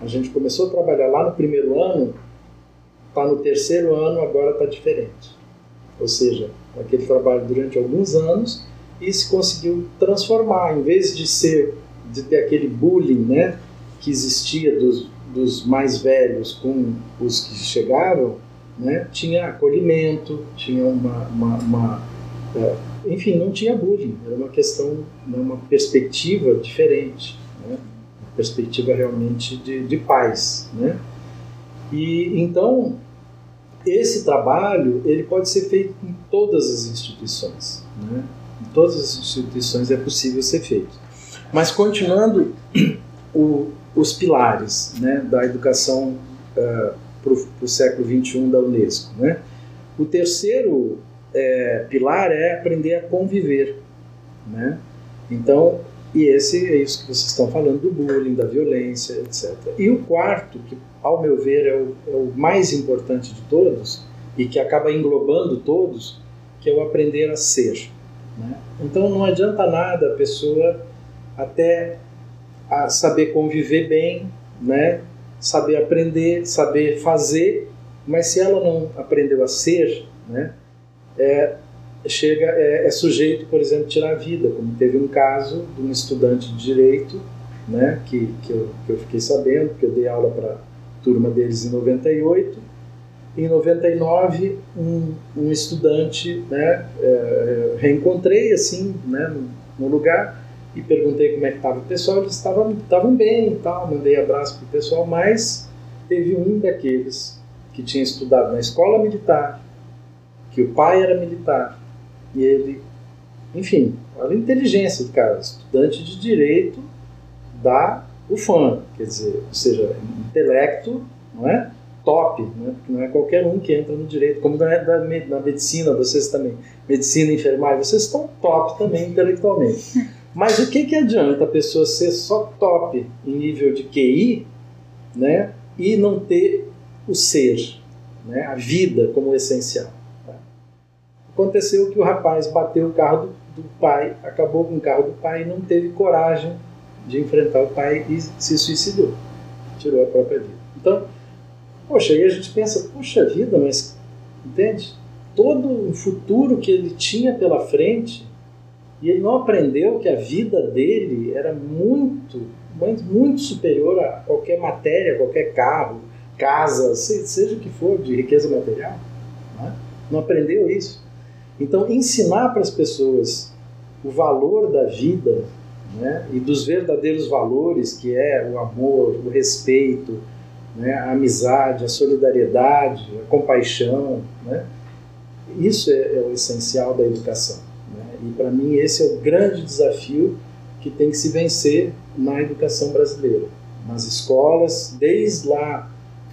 [SPEAKER 5] a gente começou a trabalhar lá no primeiro ano, está no terceiro ano, agora está diferente. Ou seja, aquele trabalho durante alguns anos e se conseguiu transformar, em vez de ser de ter aquele bullying, né, que existia dos, dos mais velhos com os que chegaram, né, tinha acolhimento, tinha uma, uma, uma é, enfim, não tinha bullying, era uma questão, né, uma perspectiva diferente, né, uma perspectiva realmente de, de paz, né, e então esse trabalho ele pode ser feito em todas as instituições, né? Em todas as instituições é possível ser feito. Mas continuando o, os pilares, né, da educação uh, para o século XXI da Unesco, né? O terceiro é, pilar é aprender a conviver, né? Então, e esse é isso que vocês estão falando do bullying, da violência, etc. E o quarto, que ao meu ver é o, é o mais importante de todos e que acaba englobando todos, que é o aprender a ser. Né? Então não adianta nada a pessoa até a saber conviver bem, né? saber aprender, saber fazer, mas se ela não aprendeu a ser, né? É, chega é, é, sujeito, por exemplo, tirar a vida, como teve um caso de um estudante de direito, né, que, que, eu, que eu fiquei sabendo, que eu dei aula para a turma deles em 98. Em 99, um, um estudante, né, é, reencontrei assim, né, no, no, lugar e perguntei como é que estava o pessoal. Eles estavam estavam bem e tal, mandei abraço para o pessoal, mas teve um daqueles que tinha estudado na escola militar, que o pai era militar e ele, enfim, olha a inteligência do cara, estudante de direito da UFAM, quer dizer, ou seja, intelecto, não é? Top, né? porque não é qualquer um que entra no direito, como da, na medicina, vocês também, medicina, enfermagem, vocês estão top também intelectualmente. Mas o que, que adianta a pessoa ser só top em nível de QI, né, e não ter o ser, né, a vida como essencial? Aconteceu que o rapaz bateu o carro do, do pai, acabou com o carro do pai e não teve coragem de enfrentar o pai e se suicidou. Tirou a própria vida. Então, poxa, aí a gente pensa, poxa vida, mas entende? Todo o futuro que ele tinha pela frente e ele não aprendeu que a vida dele era muito, muito, muito superior a qualquer matéria, qualquer carro, casa, seja o que for de riqueza material. Não, é? não aprendeu isso. Então, ensinar para as pessoas o valor da vida né, e dos verdadeiros valores, que é o amor, o respeito, né, a amizade, a solidariedade, a compaixão, né, isso é, é, o essencial da educação. Né, e para mim, esse é o grande desafio que tem que se vencer na educação brasileira, nas escolas, desde lá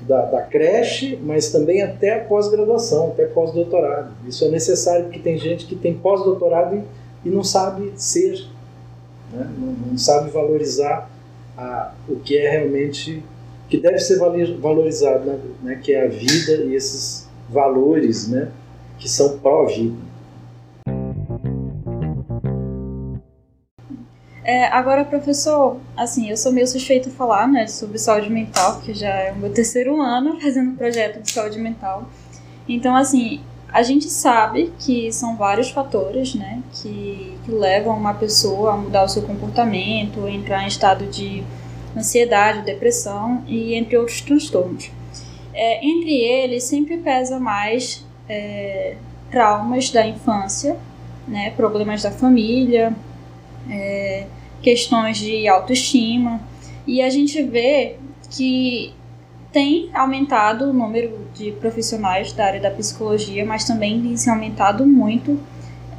[SPEAKER 5] da, da creche, mas também até a pós-graduação, até pós-doutorado. Isso é necessário porque tem gente que tem pós-doutorado e, e, não sabe ser, né? não, não, sabe valorizar a, o que é realmente, que deve ser valorizado, né? né? que é a vida e esses valores né? que são pró-vida.
[SPEAKER 2] É, agora, professor, assim, eu sou meio suspeito a falar, né, sobre saúde mental, porque já é o meu terceiro ano fazendo projeto de saúde mental. Então, assim, a gente sabe que são vários fatores, né, que, que levam uma pessoa a mudar o seu comportamento, entrar em estado de ansiedade, depressão e entre outros transtornos. É, entre eles, sempre pesa mais é, traumas da infância, né, problemas da família, é, questões de autoestima. E a gente vê que tem aumentado o número de profissionais da área da psicologia, mas também tem se aumentado muito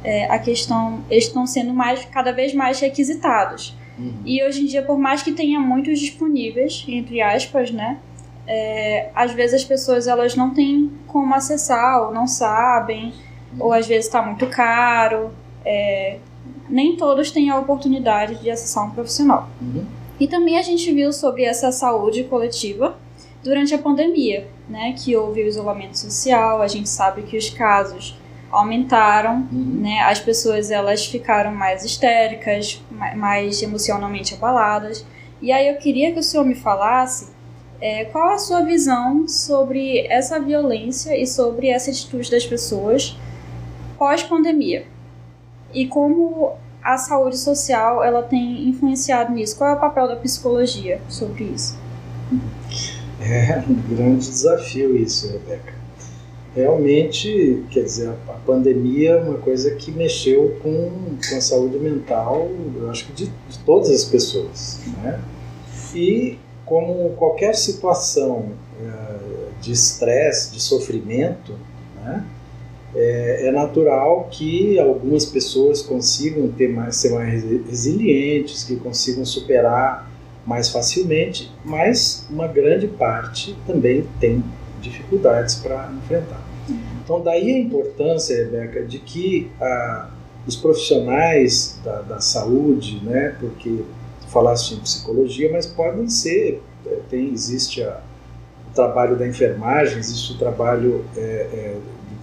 [SPEAKER 2] é, a questão. Eles estão sendo mais, cada vez mais requisitados. Uhum. E hoje em dia, por mais que tenha muitos disponíveis, entre aspas, né? É, às vezes as pessoas elas não têm como acessar, ou não sabem, uhum. ou às vezes está muito caro. É, nem todos têm a oportunidade de acessar um profissional. Uhum. E também a gente viu sobre essa saúde coletiva durante a pandemia, né, que houve o isolamento social, a gente sabe que os casos aumentaram, uhum. né, as pessoas elas ficaram mais histéricas, mais emocionalmente abaladas. E aí eu queria que o senhor me falasse é, qual a sua visão sobre essa violência e sobre essa atitude das pessoas pós-pandemia e como a saúde social ela tem influenciado nisso. Qual é o papel da psicologia sobre isso?
[SPEAKER 5] É um grande desafio isso, Rebeca. Realmente, quer dizer, a pandemia é uma coisa que mexeu com, com a saúde mental, eu acho que de, de todas as pessoas, né? E como qualquer situação uh, de estresse, de sofrimento, né? É, é, natural que algumas pessoas consigam ter mais, ser mais resilientes, que consigam superar mais facilmente, mas uma grande parte também tem dificuldades para enfrentar. Então, daí a importância, Rebeca, de que a, os profissionais da, da saúde, né, porque falaste em psicologia, mas podem ser, é, tem, existe a, o trabalho da enfermagem, existe o trabalho é, é,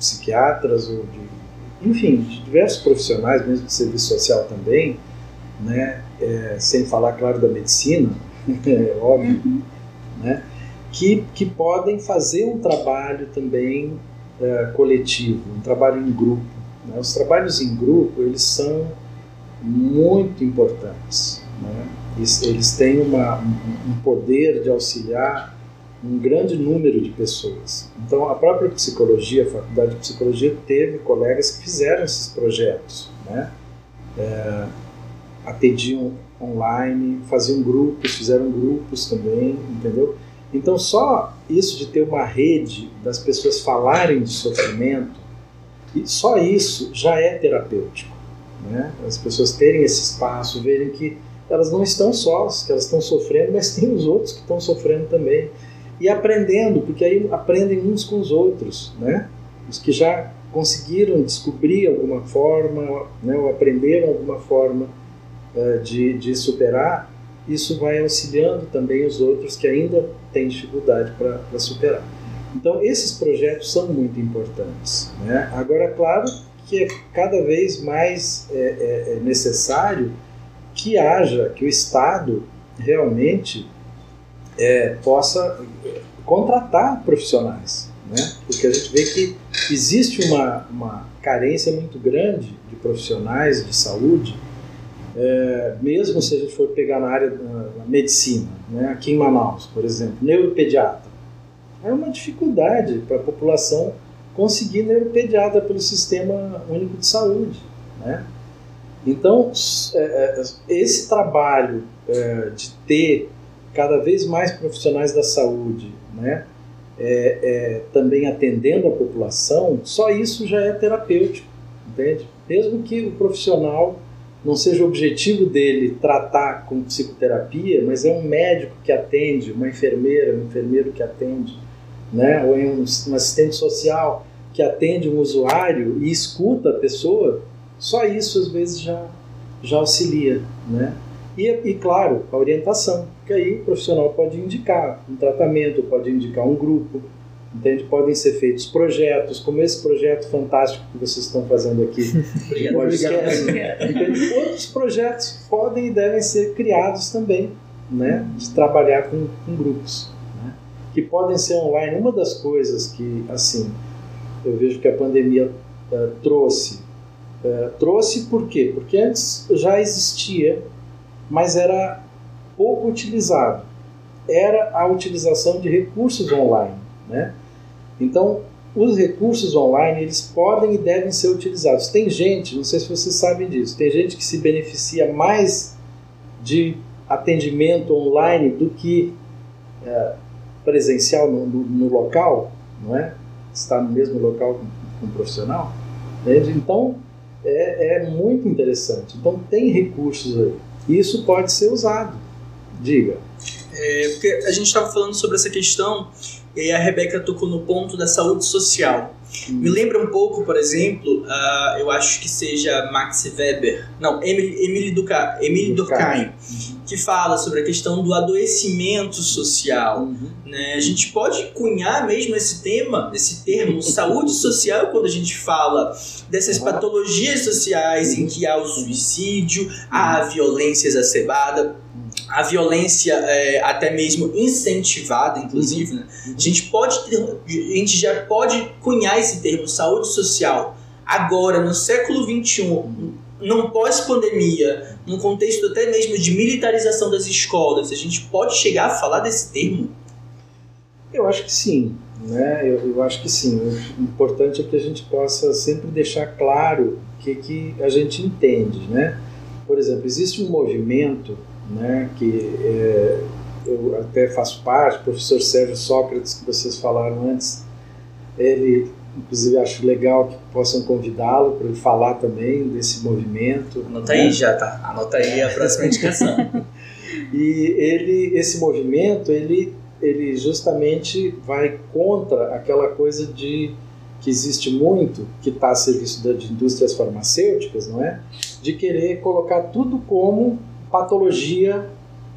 [SPEAKER 5] psiquiatras, ou de, enfim, de diversos profissionais, mesmo de serviço social também, né, é, sem falar, claro, da medicina, é óbvio, uhum. né, que, que podem fazer um trabalho também é, coletivo, um trabalho em grupo. Né? Os trabalhos em grupo, eles são muito importantes. Né? Eles, eles têm uma, um, um poder de auxiliar um grande número de pessoas. Então, a própria psicologia, a faculdade de psicologia, teve colegas que fizeram esses projetos, né? É, atendiam online, faziam grupos, fizeram grupos também, entendeu? Então, só isso de ter uma rede das pessoas falarem de sofrimento, só isso já é terapêutico. Né? As pessoas terem esse espaço, verem que elas não estão sós, que elas estão sofrendo, mas tem os outros que estão sofrendo também. E aprendendo, porque aí aprendem uns com os outros, né? Os que já conseguiram descobrir alguma forma, né, ou aprenderam alguma forma uh, de, de superar, isso vai auxiliando também os outros que ainda têm dificuldade para superar. Então, esses projetos são muito importantes. Né? Agora, claro que é cada vez mais é, é, é necessário que haja, que o Estado realmente é, possa contratar profissionais. Né? Porque a gente vê que existe uma, uma carência muito grande de profissionais de saúde é, mesmo se a gente for pegar na área da medicina, né, aqui em Manaus, por exemplo, neuropediatra, é uma dificuldade para a população conseguir neuropediatra pelo Sistema Único de Saúde. Né? Então, é, é, esse trabalho é, de ter cada vez mais profissionais da saúde, né, é, é, também atendendo a população, só isso já é terapêutico, entende? Mesmo que o profissional não seja o objetivo dele tratar com psicoterapia, mas é um médico que atende, uma enfermeira, um enfermeiro que atende, né? ou é um, um assistente social que atende um usuário e escuta a pessoa, só isso às vezes já, já auxilia. Né? E, e claro, a orientação, que aí o profissional pode indicar um tratamento, pode indicar um grupo, Entende? Podem ser feitos projetos, como esse projeto fantástico que vocês estão fazendo aqui. Obrigado. Outros projetos podem e devem ser criados também, né? de trabalhar com, com grupos, né? que podem ser online. Uma das coisas que, assim, eu vejo que a pandemia uh, trouxe, uh, trouxe por quê? Porque antes já existia, mas era pouco utilizado. Era a utilização de recursos online, né? Então, os recursos online eles podem e devem ser utilizados. Tem gente, não sei se vocês sabem disso, tem gente que se beneficia mais de atendimento online do que é, presencial no, no, no, local, não é? Está no mesmo local com um profissional. Entende? Então, é, é muito interessante. Então, tem recursos aí. Isso pode ser usado. Diga.
[SPEAKER 3] É, porque a gente estava falando sobre essa questão e a Rebeca tocou no ponto da saúde social. Hum. Me lembra um pouco, por exemplo, uh, eu acho que seja Max Weber, não, Emily, Emily, Duca, Emily Durkheim, uhum. que fala sobre a questão do adoecimento social. Uhum. Né? A gente pode cunhar mesmo esse tema, esse termo, saúde social, quando a gente fala dessas uhum. patologias sociais em que há o suicídio, há a violência exacerbada a violência é, até mesmo incentivada, inclusive, né? a gente pode ter, a gente já pode cunhar esse termo saúde social agora no século 21 num pós-pandemia, num contexto até mesmo de militarização das escolas, a gente pode chegar a falar desse termo?
[SPEAKER 5] Eu acho que sim, né? Eu, eu acho que sim. O importante é que a gente possa sempre deixar claro o que, que a gente entende, né? Por exemplo, existe um movimento né, que é, eu até faço parte, o professor Sérgio Sócrates, que vocês falaram antes, ele, inclusive, acho legal que possam convidá-lo para ele falar também desse movimento.
[SPEAKER 3] Anota né? aí já, tá? Anota aí a próxima indicação.
[SPEAKER 5] e ele, esse movimento, ele, ele justamente vai contra aquela coisa de que existe muito, que está a serviço de indústrias farmacêuticas, não é? De querer colocar tudo como patologia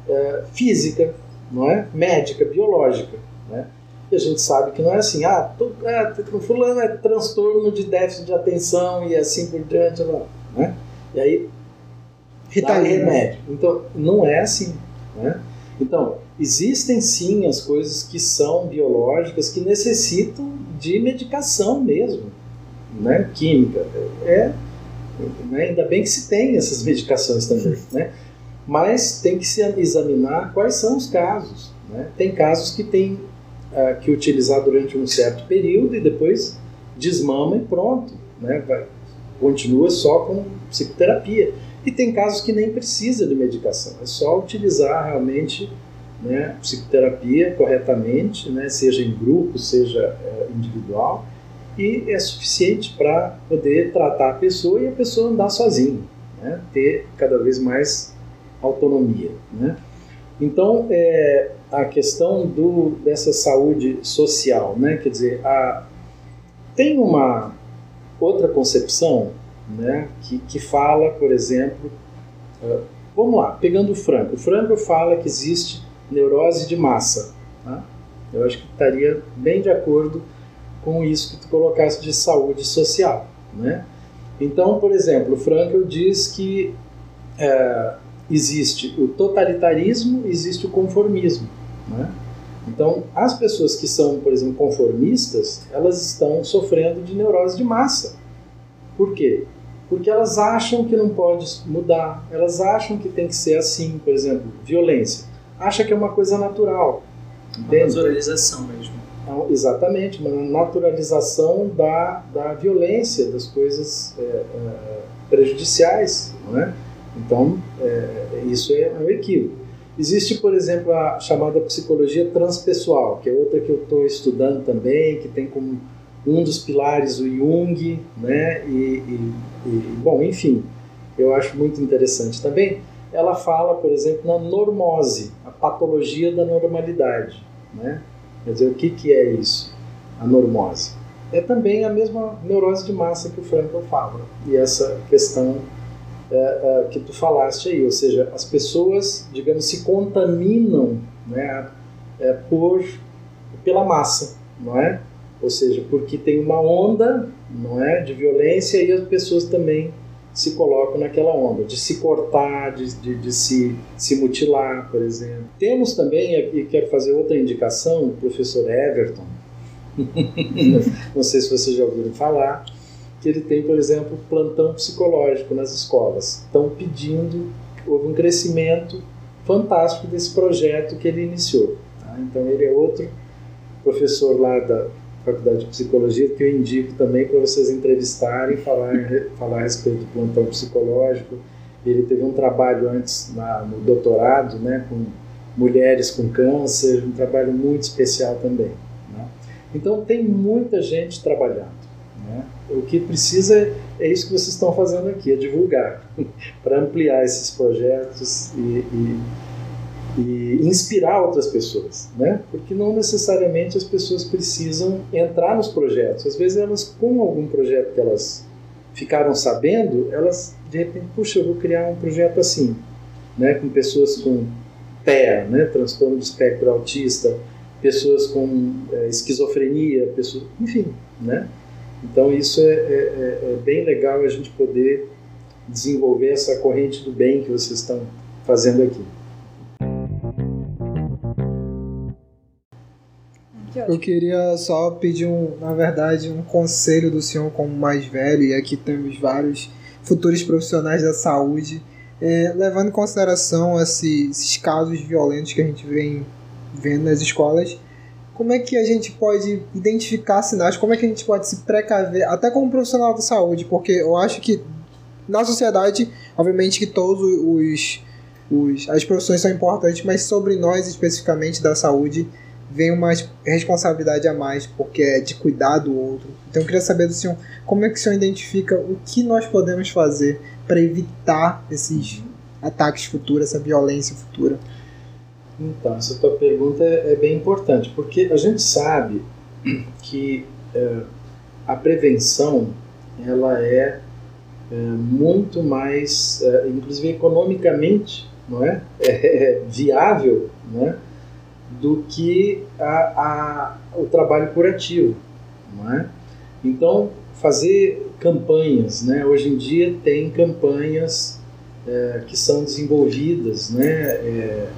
[SPEAKER 5] é, física, não é? Médica, biológica, né? E a gente sabe que não é assim, ah, tô, é, fulano é transtorno de déficit de atenção e assim por diante, né? E aí, dá remédio. Então, não é assim, né? Então, existem sim as coisas que são biológicas que necessitam de medicação mesmo, né? Química. É, né? ainda bem que se tem essas medicações também, né? Mas tem que se examinar quais são os casos. Né? Tem casos que tem uh, que utilizar durante um certo período e depois desmama e pronto, né? Vai, continua só com psicoterapia. E tem casos que nem precisa de medicação, é só utilizar realmente né, psicoterapia corretamente, né, seja em grupo, seja é, individual, e é suficiente para poder tratar a pessoa e a pessoa andar sozinha, né, ter cada vez mais autonomia. Né. Então, é, a questão do, dessa saúde social, né, quer dizer, a, tem uma outra concepção né, que, que fala, por exemplo, uh, vamos lá, pegando o Franco. O Franco fala que existe neurose de massa. Tá? Eu acho que estaria bem de acordo com isso que tu colocaste de saúde social. Né? Então, por exemplo, o Frankel diz que é, existe o totalitarismo, existe o conformismo. Né? Então, as pessoas que são, por exemplo, conformistas, elas estão sofrendo de neurose de massa. Por quê? Porque elas acham que não pode mudar, elas acham que tem que ser assim, por exemplo, violência acha que é uma coisa natural.
[SPEAKER 3] Entende? Uma naturalização mesmo.
[SPEAKER 5] Então, exatamente, uma naturalização da, da violência, das coisas é, é, prejudiciais. Não é? Então, é, isso é um equívoco. Existe, por exemplo, a chamada psicologia transpessoal, que é outra que eu estou estudando também, que tem como um dos pilares o Jung, né? E, e, e, bom, enfim, eu acho muito interessante também. Ela fala, por exemplo, na normose, patologia da normalidade. Né? Quer dizer, o que, que é isso, a normose? É também a mesma neurose de massa que o Frankl fala. E essa questão é, é, que tu falaste aí, ou seja, as pessoas, digamos, se contaminam né, é, por, pela massa, não é? Ou seja, porque tem uma onda, não é, de violência e as pessoas também se colocam naquela onda de se cortar, de, de, de, se, se mutilar, por exemplo. Temos também, e quero fazer outra indicação, o professor Everton, não sei se vocês já ouviram falar, que ele tem, por exemplo, plantão psicológico nas escolas. Estão pedindo, houve um crescimento fantástico desse projeto que ele iniciou. Tá? Então ele é outro professor lá da, Faculdade de Psicologia, que eu indico também para vocês entrevistarem e falar, falar a respeito do plantão psicológico. Ele teve um trabalho antes na, no doutorado, né, com mulheres com câncer, um trabalho muito especial também. Né? Então, tem muita gente trabalhando. Né? O que precisa é isso que vocês estão fazendo aqui, é divulgar, para ampliar esses projetos e, e e inspirar outras pessoas, né? Porque não necessariamente as pessoas precisam entrar nos projetos. Às vezes elas, com algum projeto que elas ficaram sabendo, elas de repente, puxa, eu vou criar um projeto assim, né? Com pessoas com TEA, né? Transtorno do espectro autista, pessoas com é, esquizofrenia, pessoas, enfim, né? Então isso é, é, é, é bem legal a gente poder desenvolver essa corrente do bem que vocês estão fazendo aqui.
[SPEAKER 4] Eu queria só pedir, um, na verdade, um conselho do senhor como mais velho, e aqui temos vários futuros profissionais da saúde, é, levando em consideração esse, esses casos violentos que a gente vem vendo nas escolas, como é que a gente pode identificar sinais, como é que a gente pode se precaver, até como profissional da saúde, porque eu acho que na sociedade, obviamente que todos os, os as profissões são importantes, mas sobre nós especificamente da saúde, vem uma responsabilidade a mais, porque é de cuidar do outro. Então eu queria saber do senhor, como é que o senhor identifica o que nós podemos fazer para evitar esses ataques futuros, essa violência futura?
[SPEAKER 5] Então, essa tua pergunta é, é bem importante, porque a gente sabe que é, a prevenção ela é, é muito mais, é, inclusive economicamente, não é? é viável, não é? do que a, a, o trabalho curativo, não é? Então fazer campanhas, né? Hoje em dia tem campanhas é, que são desenvolvidas, né? É,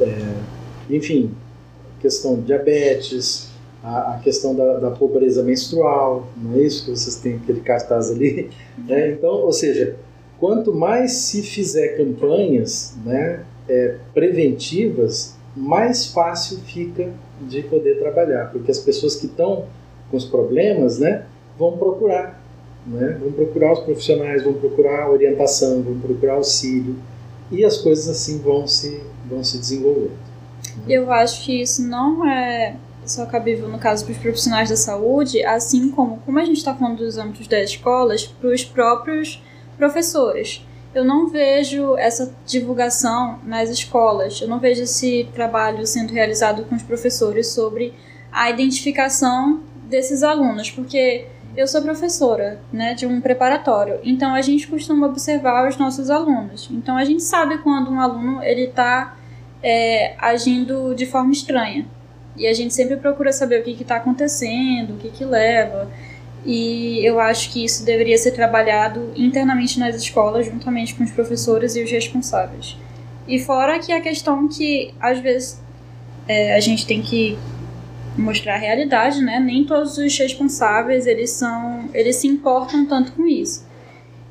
[SPEAKER 5] é, enfim, questão de diabetes, a, a questão da, da, pobreza menstrual, não é isso que vocês têm aquele cartaz ali? Né? Então, ou seja, quanto mais se fizer campanhas né, é, preventivas, mais fácil fica de poder trabalhar, porque as pessoas que estão com os problemas, né, vão procurar, né, vão procurar os profissionais, vão procurar orientação, vão procurar auxílio e as coisas assim vão se vão se desenvolvendo.
[SPEAKER 2] Né? Eu acho que isso não é só cabível no caso para os profissionais da saúde, assim como como a gente está falando dos âmbitos das escolas, para os próprios professores eu não vejo essa divulgação nas escolas, eu não vejo esse trabalho sendo realizado com os professores sobre a identificação desses alunos, porque eu sou professora né, de um preparatório, então a gente costuma observar os nossos alunos. Então a gente sabe quando um aluno ele está é, agindo de forma estranha. E a gente sempre procura saber o que está acontecendo, o que, que leva. E eu acho que isso deveria ser trabalhado internamente nas escolas, juntamente com os professores e os responsáveis. E fora que a questão que, às vezes, é, a gente tem que mostrar a realidade, né? Nem todos os responsáveis, eles são, eles se importam tanto com isso.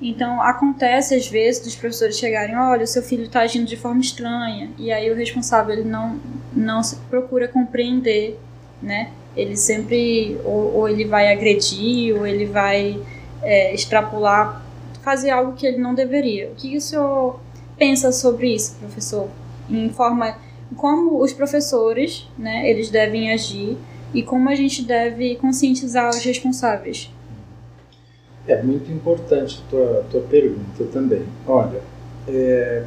[SPEAKER 2] Então, acontece às vezes dos professores chegarem, olha, o seu filho está agindo de forma estranha, e aí o responsável ele não não procura compreender, né? ele sempre ou, ou ele vai agredir ou ele vai é, extrapolar, fazer algo que ele não deveria. O que o senhor pensa sobre isso, professor? Em forma como os professores, né, eles devem agir e como a gente deve conscientizar os responsáveis.
[SPEAKER 5] É muito importante a tua, tua pergunta também. Olha, é,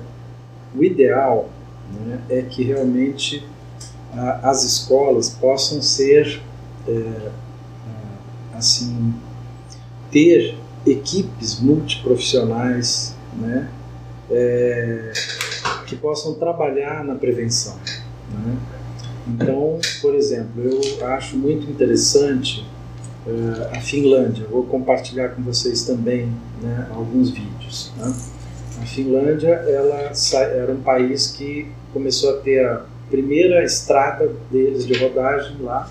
[SPEAKER 5] o ideal né, é que realmente a, as escolas possam ser, é, assim, ter equipes multiprofissionais, né, é, que possam trabalhar na prevenção. Né? Então, por exemplo, eu acho muito interessante uh, a Finlândia. Vou compartilhar com vocês também né, alguns vídeos. Né? A Finlândia ela era um país que começou a ter a primeira estrada deles de rodagem lá,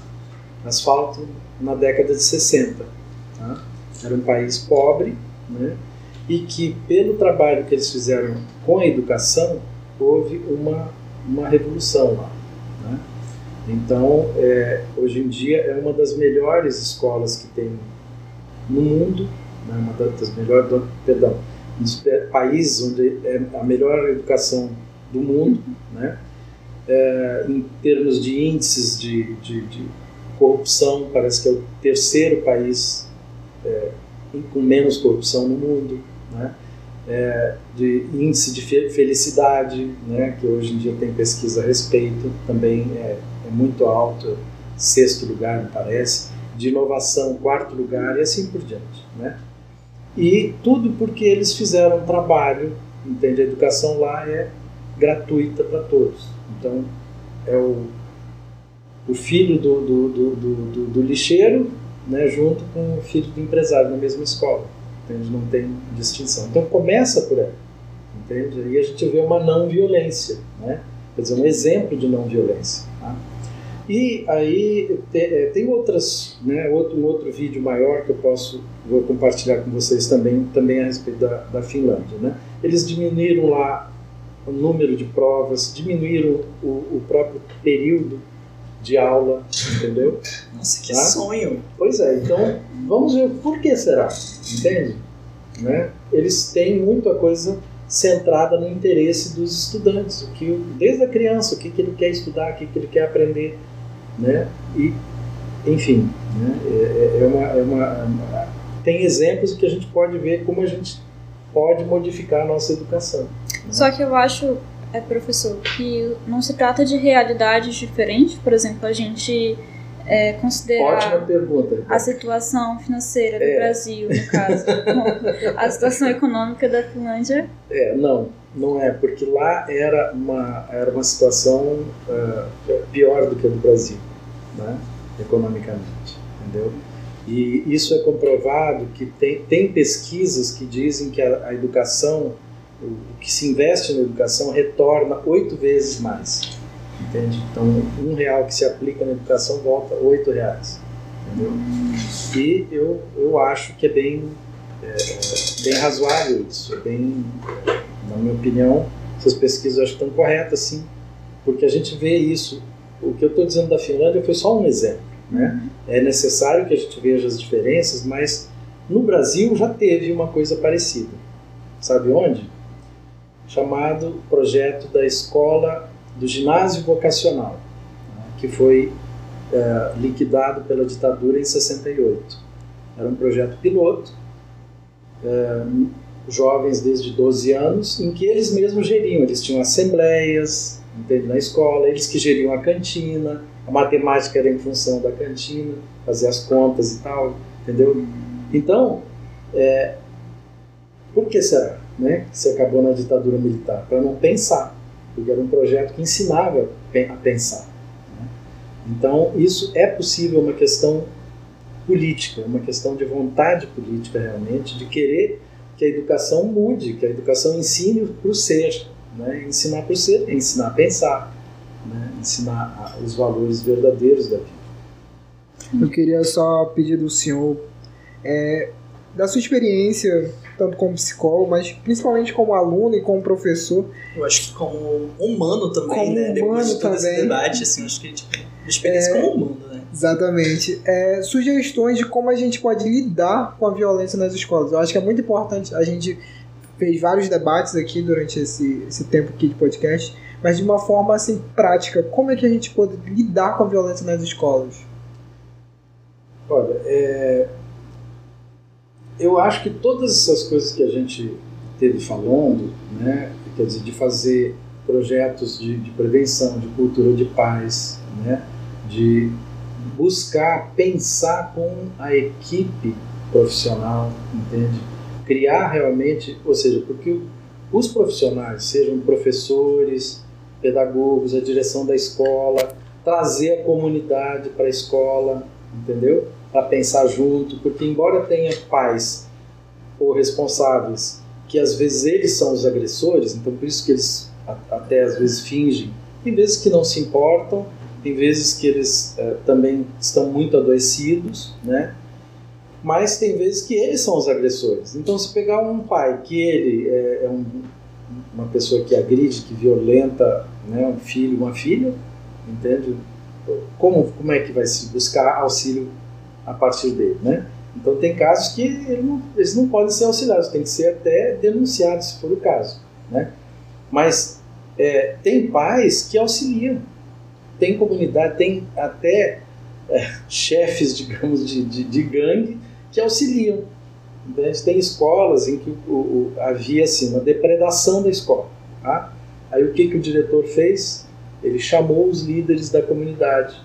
[SPEAKER 5] asfalto, na década de 60. Tá? Era um país pobre, né? e que pelo trabalho que eles fizeram com a educação, houve uma, uma revolução lá. Né? Então, é, hoje em dia é uma das melhores escolas que tem no mundo, né? uma das melhores, perdão, um dos países onde é a melhor educação do mundo, né? é, em termos de índices de, de, de, corrupção, parece que é o terceiro país é, com menos corrupção no mundo, né? É, de índice de felicidade, né, que hoje em dia tem pesquisa a respeito, também é, é muito alto, sexto lugar, me parece, de inovação, quarto lugar e assim por diante. Né? E tudo porque eles fizeram um trabalho, entende? A educação lá é gratuita para todos. Então, é o, o filho do, do, do, do, do lixeiro né, junto com o filho do empresário na mesma escola. Entende? Não tem distinção. Então, começa por aí. Entende? Aí a gente vê uma não violência. Né? Quer dizer, um exemplo de não violência. Tá? E aí é, tem outras, né, outro, um outro vídeo maior que eu posso vou compartilhar com vocês também, também a respeito da, da Finlândia. Né? Eles diminuíram lá o número de provas, diminuíram o, o próprio período de aula, entendeu?
[SPEAKER 3] Nossa, que tá? sonho!
[SPEAKER 5] Pois é, então vamos ver por que será, entende? Né? Eles têm muita coisa centrada no interesse dos estudantes, o que desde a criança, o que, que ele quer estudar, o que, que ele quer aprender, né? E enfim, né? é, é, é uma, é uma, tem exemplos que a gente pode ver como a gente pode modificar a nossa educação.
[SPEAKER 2] Só que eu acho, é, professor, que não se trata de realidades diferentes. Por exemplo, a gente é, considerar
[SPEAKER 5] pergunta.
[SPEAKER 2] a situação financeira do
[SPEAKER 5] É.
[SPEAKER 2] Brasil, no caso, a situação econômica da Finlândia.
[SPEAKER 5] É, não, não é, porque lá era uma, era uma situação ah, pior do que a do Brasil, né, economicamente, entendeu? E isso é comprovado que tem, tem pesquisas que dizem que a, a educação, o, que se investe na educação retorna oito vezes mais, entende? Então, um real que se aplica na educação volta oito reais, entendeu? E eu, eu acho que é bem, é, bem razoável isso, é bem na minha opinião, essas pesquisas acho que estão corretas, sim, porque a gente vê isso. O que eu estou dizendo da Finlândia foi só um exemplo. Né? É necessário que a gente veja as diferenças, mas no Brasil já teve uma coisa parecida. Sabe onde? Chamado projeto da escola do ginásio vocacional, né? que foi é, liquidado pela ditadura em 68. Era um projeto piloto. É, jovens desde 12 anos, em que eles mesmos geriam. Eles tinham assembleias entende, na escola, eles que geriam a cantina, a matemática era em função da cantina, fazer as contas e tal, entendeu? Então, é, por que será né, que se acabou na ditadura militar? Para não pensar, porque era um projeto que ensinava a pensar. Né? Então, isso é possível, uma questão política, uma questão de vontade política realmente, de querer que a educação mude, que a educação ensine para o ser. Né? Ensinar para o ser é ensinar a pensar, né? ensinar os valores verdadeiros da vida.
[SPEAKER 4] Eu queria só pedir do senhor, é, da sua experiência, tanto como psicólogo, mas principalmente como aluno e como professor.
[SPEAKER 3] Eu acho que como humano também,
[SPEAKER 4] Como
[SPEAKER 3] né? Depois
[SPEAKER 4] humano
[SPEAKER 3] de todo esse
[SPEAKER 4] também.
[SPEAKER 3] debate, assim, acho que tipo, experiência
[SPEAKER 4] É.
[SPEAKER 3] como humano, né?
[SPEAKER 4] Exatamente. É, sugestões de como a gente pode lidar com a violência nas escolas. Eu acho que é muito importante. A gente fez vários debates aqui durante esse, esse tempo aqui de podcast, mas de uma forma assim prática. Como é que a gente pode lidar com a violência nas escolas?
[SPEAKER 5] Olha, é, eu acho que todas essas coisas que a gente teve falando, né, quer dizer, de fazer projetos de, de prevenção, de cultura de paz, né, de buscar pensar com a equipe profissional, entende? Criar realmente, ou seja, porque os profissionais, sejam professores, pedagogos, a direção da escola, trazer a comunidade para a escola, entendeu? Para pensar junto, porque embora tenha pais ou responsáveis que às vezes eles são os agressores, então por isso que eles a- até às vezes fingem, tem vezes que não se importam, tem vezes que eles eh, também estão muito adoecidos, né? Mas tem vezes que eles são os agressores. Então, se pegar um pai que ele é, é um- uma pessoa que agride, que violenta né, um filho, uma filha, entende? Como, como é que vai se buscar auxílio a partir dele, né? Então, tem casos que ele não- eles não podem ser auxiliados, tem que ser até denunciados, se for o caso, né? Mas é, tem pais que auxiliam, tem comunidade, tem até é, chefes, digamos, de, de, de gangue que auxiliam. Entende? Tem escolas em que o, o- havia assim, uma depredação da escola. Tá? Aí o que, que o diretor fez? Ele chamou os líderes da comunidade?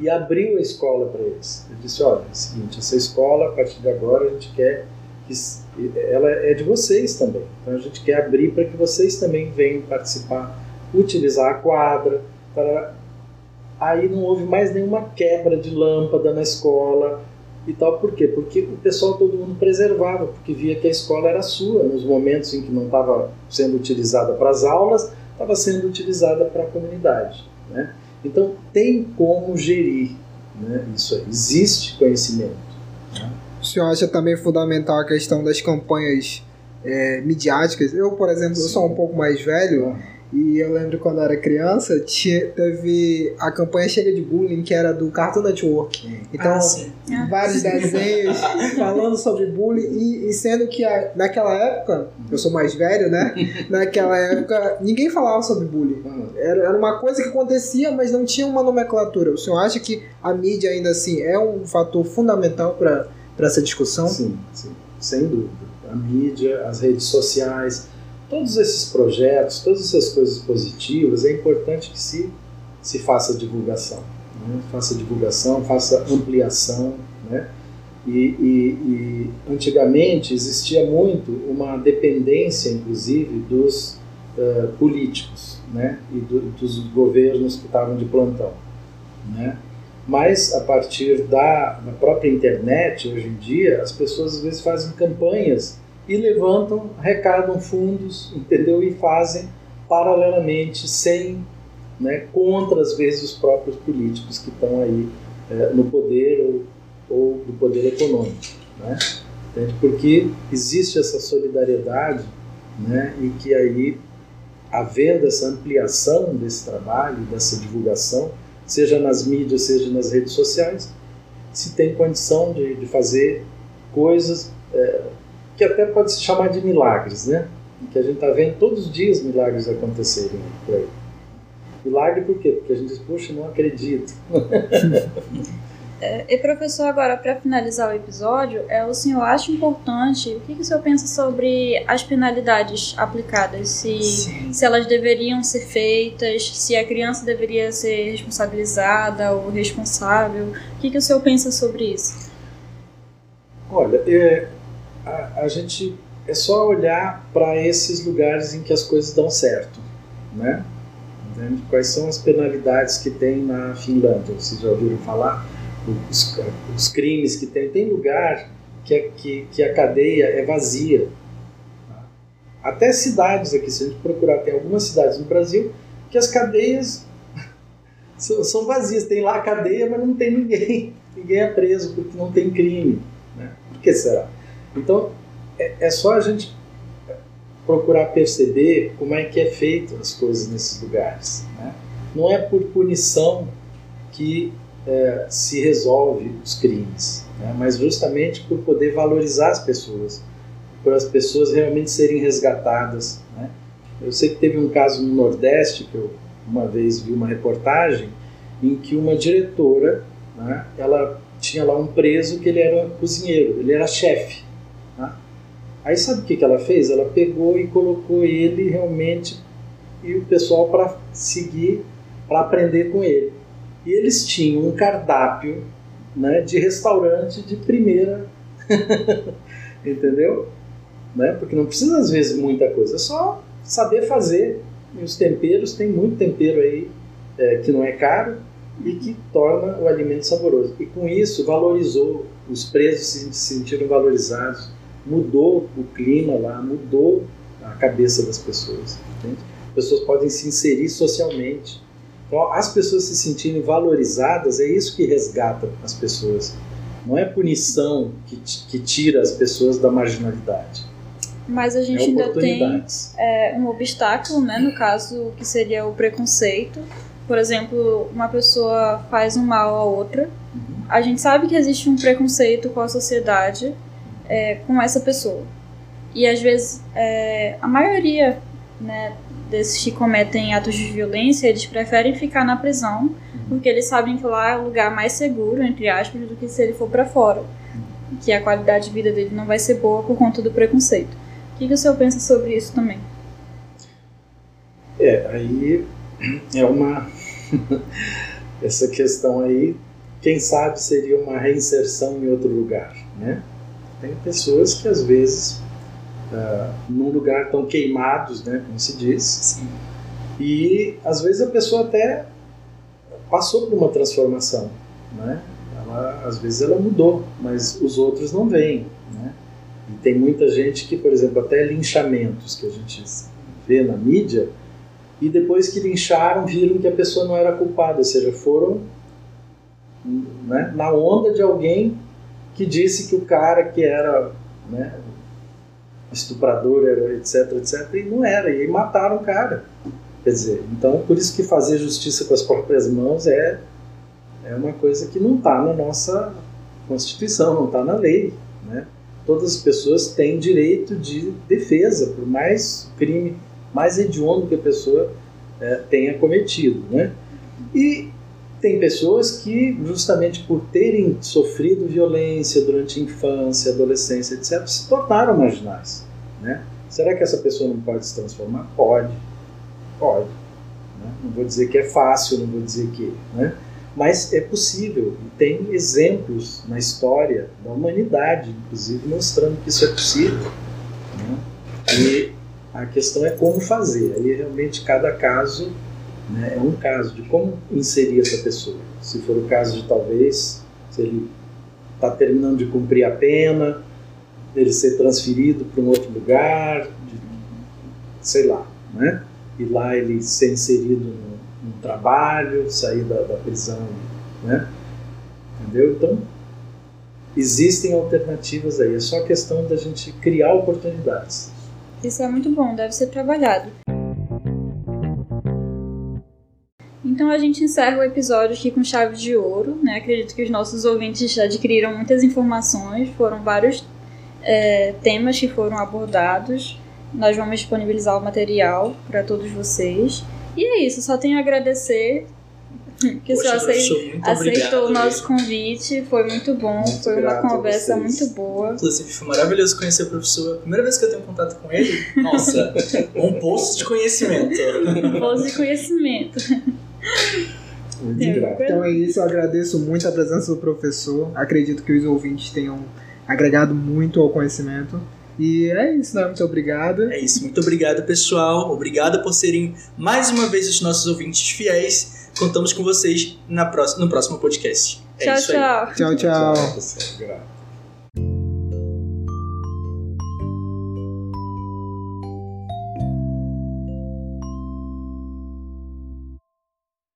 [SPEAKER 5] E abriu a escola para eles. Ele disse: olha, é o seguinte, essa escola, a partir de agora, a gente quer que ela é de vocês também. Então a gente quer abrir para que vocês também venham participar, utilizar a quadra. tarará. Aí não houve mais nenhuma quebra de lâmpada na escola e tal. Por quê? Porque o pessoal todo mundo preservava, porque via que a escola era sua. Nos momentos em que não estava sendo utilizada para as aulas, estava sendo utilizada para a comunidade. Né? Então tem como gerir né, isso aí. Existe conhecimento. né?
[SPEAKER 4] O senhor acha também fundamental a questão das campanhas é, midiáticas? Eu, por exemplo, eu sou um pouco mais velho e eu lembro quando eu era criança, tinha, teve a campanha Chega de Bullying, que era do Cartoon Network. Então,
[SPEAKER 3] ah, sim.
[SPEAKER 4] vários desenhos falando sobre bullying e, e sendo que a- naquela época, eu sou mais velho, né? Naquela época, ninguém falava sobre bullying.
[SPEAKER 5] Ah,
[SPEAKER 4] Era, era uma coisa que acontecia, mas não tinha uma nomenclatura. O senhor acha que a mídia ainda assim é um fator fundamental para essa discussão?
[SPEAKER 5] Sim, sim, sem dúvida. A mídia, as redes sociais, todos esses projetos, todas essas coisas positivas, é importante que se, se faça divulgação. né? faça divulgação, faça ampliação. Né? E, e, e, antigamente existia muito uma dependência, inclusive, dos uh, políticos né? e do, dos governos que estavam de plantão. Né? Mas a partir da, da própria internet, hoje em dia, as pessoas às vezes fazem campanhas e levantam, arrecadam fundos, entendeu? E fazem paralelamente, sem, né, contra às vezes os próprios políticos que estão aí é, no poder ou, ou do poder econômico, né? Entende? Porque existe essa solidariedade, né? E que aí, havendo essa ampliação desse trabalho, dessa divulgação, seja nas mídias, seja nas redes sociais, se tem condição de, de fazer coisas é, que até pode se chamar de milagres, né? Que a gente está vendo todos os dias milagres acontecerem por aí. Milagre por quê? Porque a gente diz, puxa, não acredito.
[SPEAKER 2] É, e professor, agora para finalizar o episódio, é, o senhor acha importante, o que, que o senhor pensa sobre as penalidades aplicadas? Se, se elas deveriam ser feitas, se a criança deveria ser responsabilizada ou responsável? O que, que o senhor pensa sobre isso?
[SPEAKER 5] Olha, é, a, a gente é só olhar para esses lugares em que as coisas dão certo, né? Quais são as penalidades que tem na Finlândia? Vocês já ouviram falar? Os, os crimes que tem. Tem lugar que, a, que, que a cadeia é vazia. Tá? Até cidades aqui, se a gente procurar, tem algumas cidades no Brasil que as cadeias são, são vazias. Tem lá a cadeia, mas não tem ninguém. Ninguém é preso porque não tem crime. Né? Por que será? Então, é, é só a gente procurar perceber como é que é feito as coisas nesses lugares. Né? Não é por punição que é, se resolve os crimes, né? mas justamente por poder valorizar as pessoas, por as pessoas realmente serem resgatadas. Né? Eu sei que teve um caso no Nordeste que eu uma vez vi uma reportagem em que uma diretora, né, ela tinha lá um preso que ele era cozinheiro, ele era chefe. Aí sabe o que, que ela fez? Ela pegou e colocou ele realmente e o pessoal para seguir, para aprender com ele. E eles tinham um cardápio né, de restaurante de primeira, entendeu? Né? Porque não precisa às vezes muita coisa, é só saber fazer. E os temperos, tem muito tempero aí é, que não é caro e que torna o alimento saboroso. E com isso valorizou, os presos se sentiram valorizados mudou o clima lá, mudou a cabeça das pessoas. Entende? As pessoas podem se inserir socialmente. Então, as pessoas se sentirem valorizadas, é isso que resgata as pessoas. Não é punição que, que tira as pessoas da marginalidade.
[SPEAKER 2] Mas a gente é ainda tem é, um obstáculo, né, no caso que seria o preconceito. Por exemplo, uma pessoa faz um mal a outra. Uhum. A gente sabe que existe um preconceito com a sociedade é, com essa pessoa. E às vezes é, a maioria né, desses que cometem atos de violência, eles preferem ficar na prisão, uhum. porque eles sabem que lá é o lugar mais seguro, entre aspas, do que se ele for para fora. Que a qualidade de vida dele não vai ser boa por conta do preconceito. O que, que o senhor pensa sobre isso também?
[SPEAKER 5] É, aí é uma. Essa questão aí, quem sabe seria uma reinserção em outro lugar, né? Tem pessoas que às vezes, uh, num lugar estão queimados, né, como se diz, Sim. e às vezes a pessoa até passou por uma transformação, né? Ela, às vezes ela mudou, mas os outros não veem, né? E tem muita gente que, por exemplo, até linchamentos que a gente vê na mídia, e depois que lincharam, viram que a pessoa não era culpada, ou seja, foram né, na onda de alguém que disse que o cara que era né, estuprador, era etc, etc, e não era, e mataram o cara. Quer dizer, então por isso que fazer justiça com as próprias mãos é, é uma coisa que não está na nossa Constituição, não está na lei. Né? Todas as pessoas têm direito de defesa, por mais crime mais hediondo que a pessoa é, tenha cometido. Né? E tem pessoas que, justamente por terem sofrido violência durante a infância, adolescência, etc., se tornaram marginais. Né? Será que essa pessoa não pode se transformar? Pode. Pode. Né? Não vou dizer que é fácil, não vou dizer que. Né? Mas é possível, e tem exemplos na história da humanidade, inclusive, mostrando que isso é possível. Né? E a questão é como fazer. Aí realmente cada caso né, é um caso de como inserir essa pessoa. Se for o caso de talvez, se ele está terminando de cumprir a pena, ele ser transferido para um outro lugar, de, sei lá, né? E lá ele ser inserido no, no trabalho, sair da, da prisão, né? Entendeu? Então, existem alternativas aí. É só questão da gente criar oportunidades.
[SPEAKER 2] Isso é muito bom, deve ser trabalhado. Então a gente encerra o episódio aqui com chave de ouro, né? Acredito que os nossos ouvintes já adquiriram muitas informações, foram vários é, temas que foram abordados. Nós vamos disponibilizar o material para todos vocês. E é isso, só tenho a agradecer que
[SPEAKER 3] Poxa, muito
[SPEAKER 2] aceitou
[SPEAKER 3] obrigado
[SPEAKER 2] o nosso convite, foi muito bom,
[SPEAKER 5] Muito
[SPEAKER 2] foi uma conversa muito boa.
[SPEAKER 3] Inclusive, foi maravilhoso conhecer o professor. A primeira vez que eu tenho contato com ele, nossa, um poço de conhecimento.
[SPEAKER 2] Voz de conhecimento.
[SPEAKER 5] Muito
[SPEAKER 2] É,
[SPEAKER 5] grato.
[SPEAKER 4] Então é isso, eu agradeço muito a presença do professor. Acredito que os ouvintes tenham agregado muito ao conhecimento. E é isso, né? Muito obrigado.
[SPEAKER 3] É isso, muito obrigado, pessoal. Obrigado por serem mais uma vez os nossos ouvintes fiéis. Contamos com vocês na próxima, no próximo podcast. É
[SPEAKER 2] tchau,
[SPEAKER 3] isso aí.
[SPEAKER 2] tchau.
[SPEAKER 4] Tchau, tchau.
[SPEAKER 5] Grato.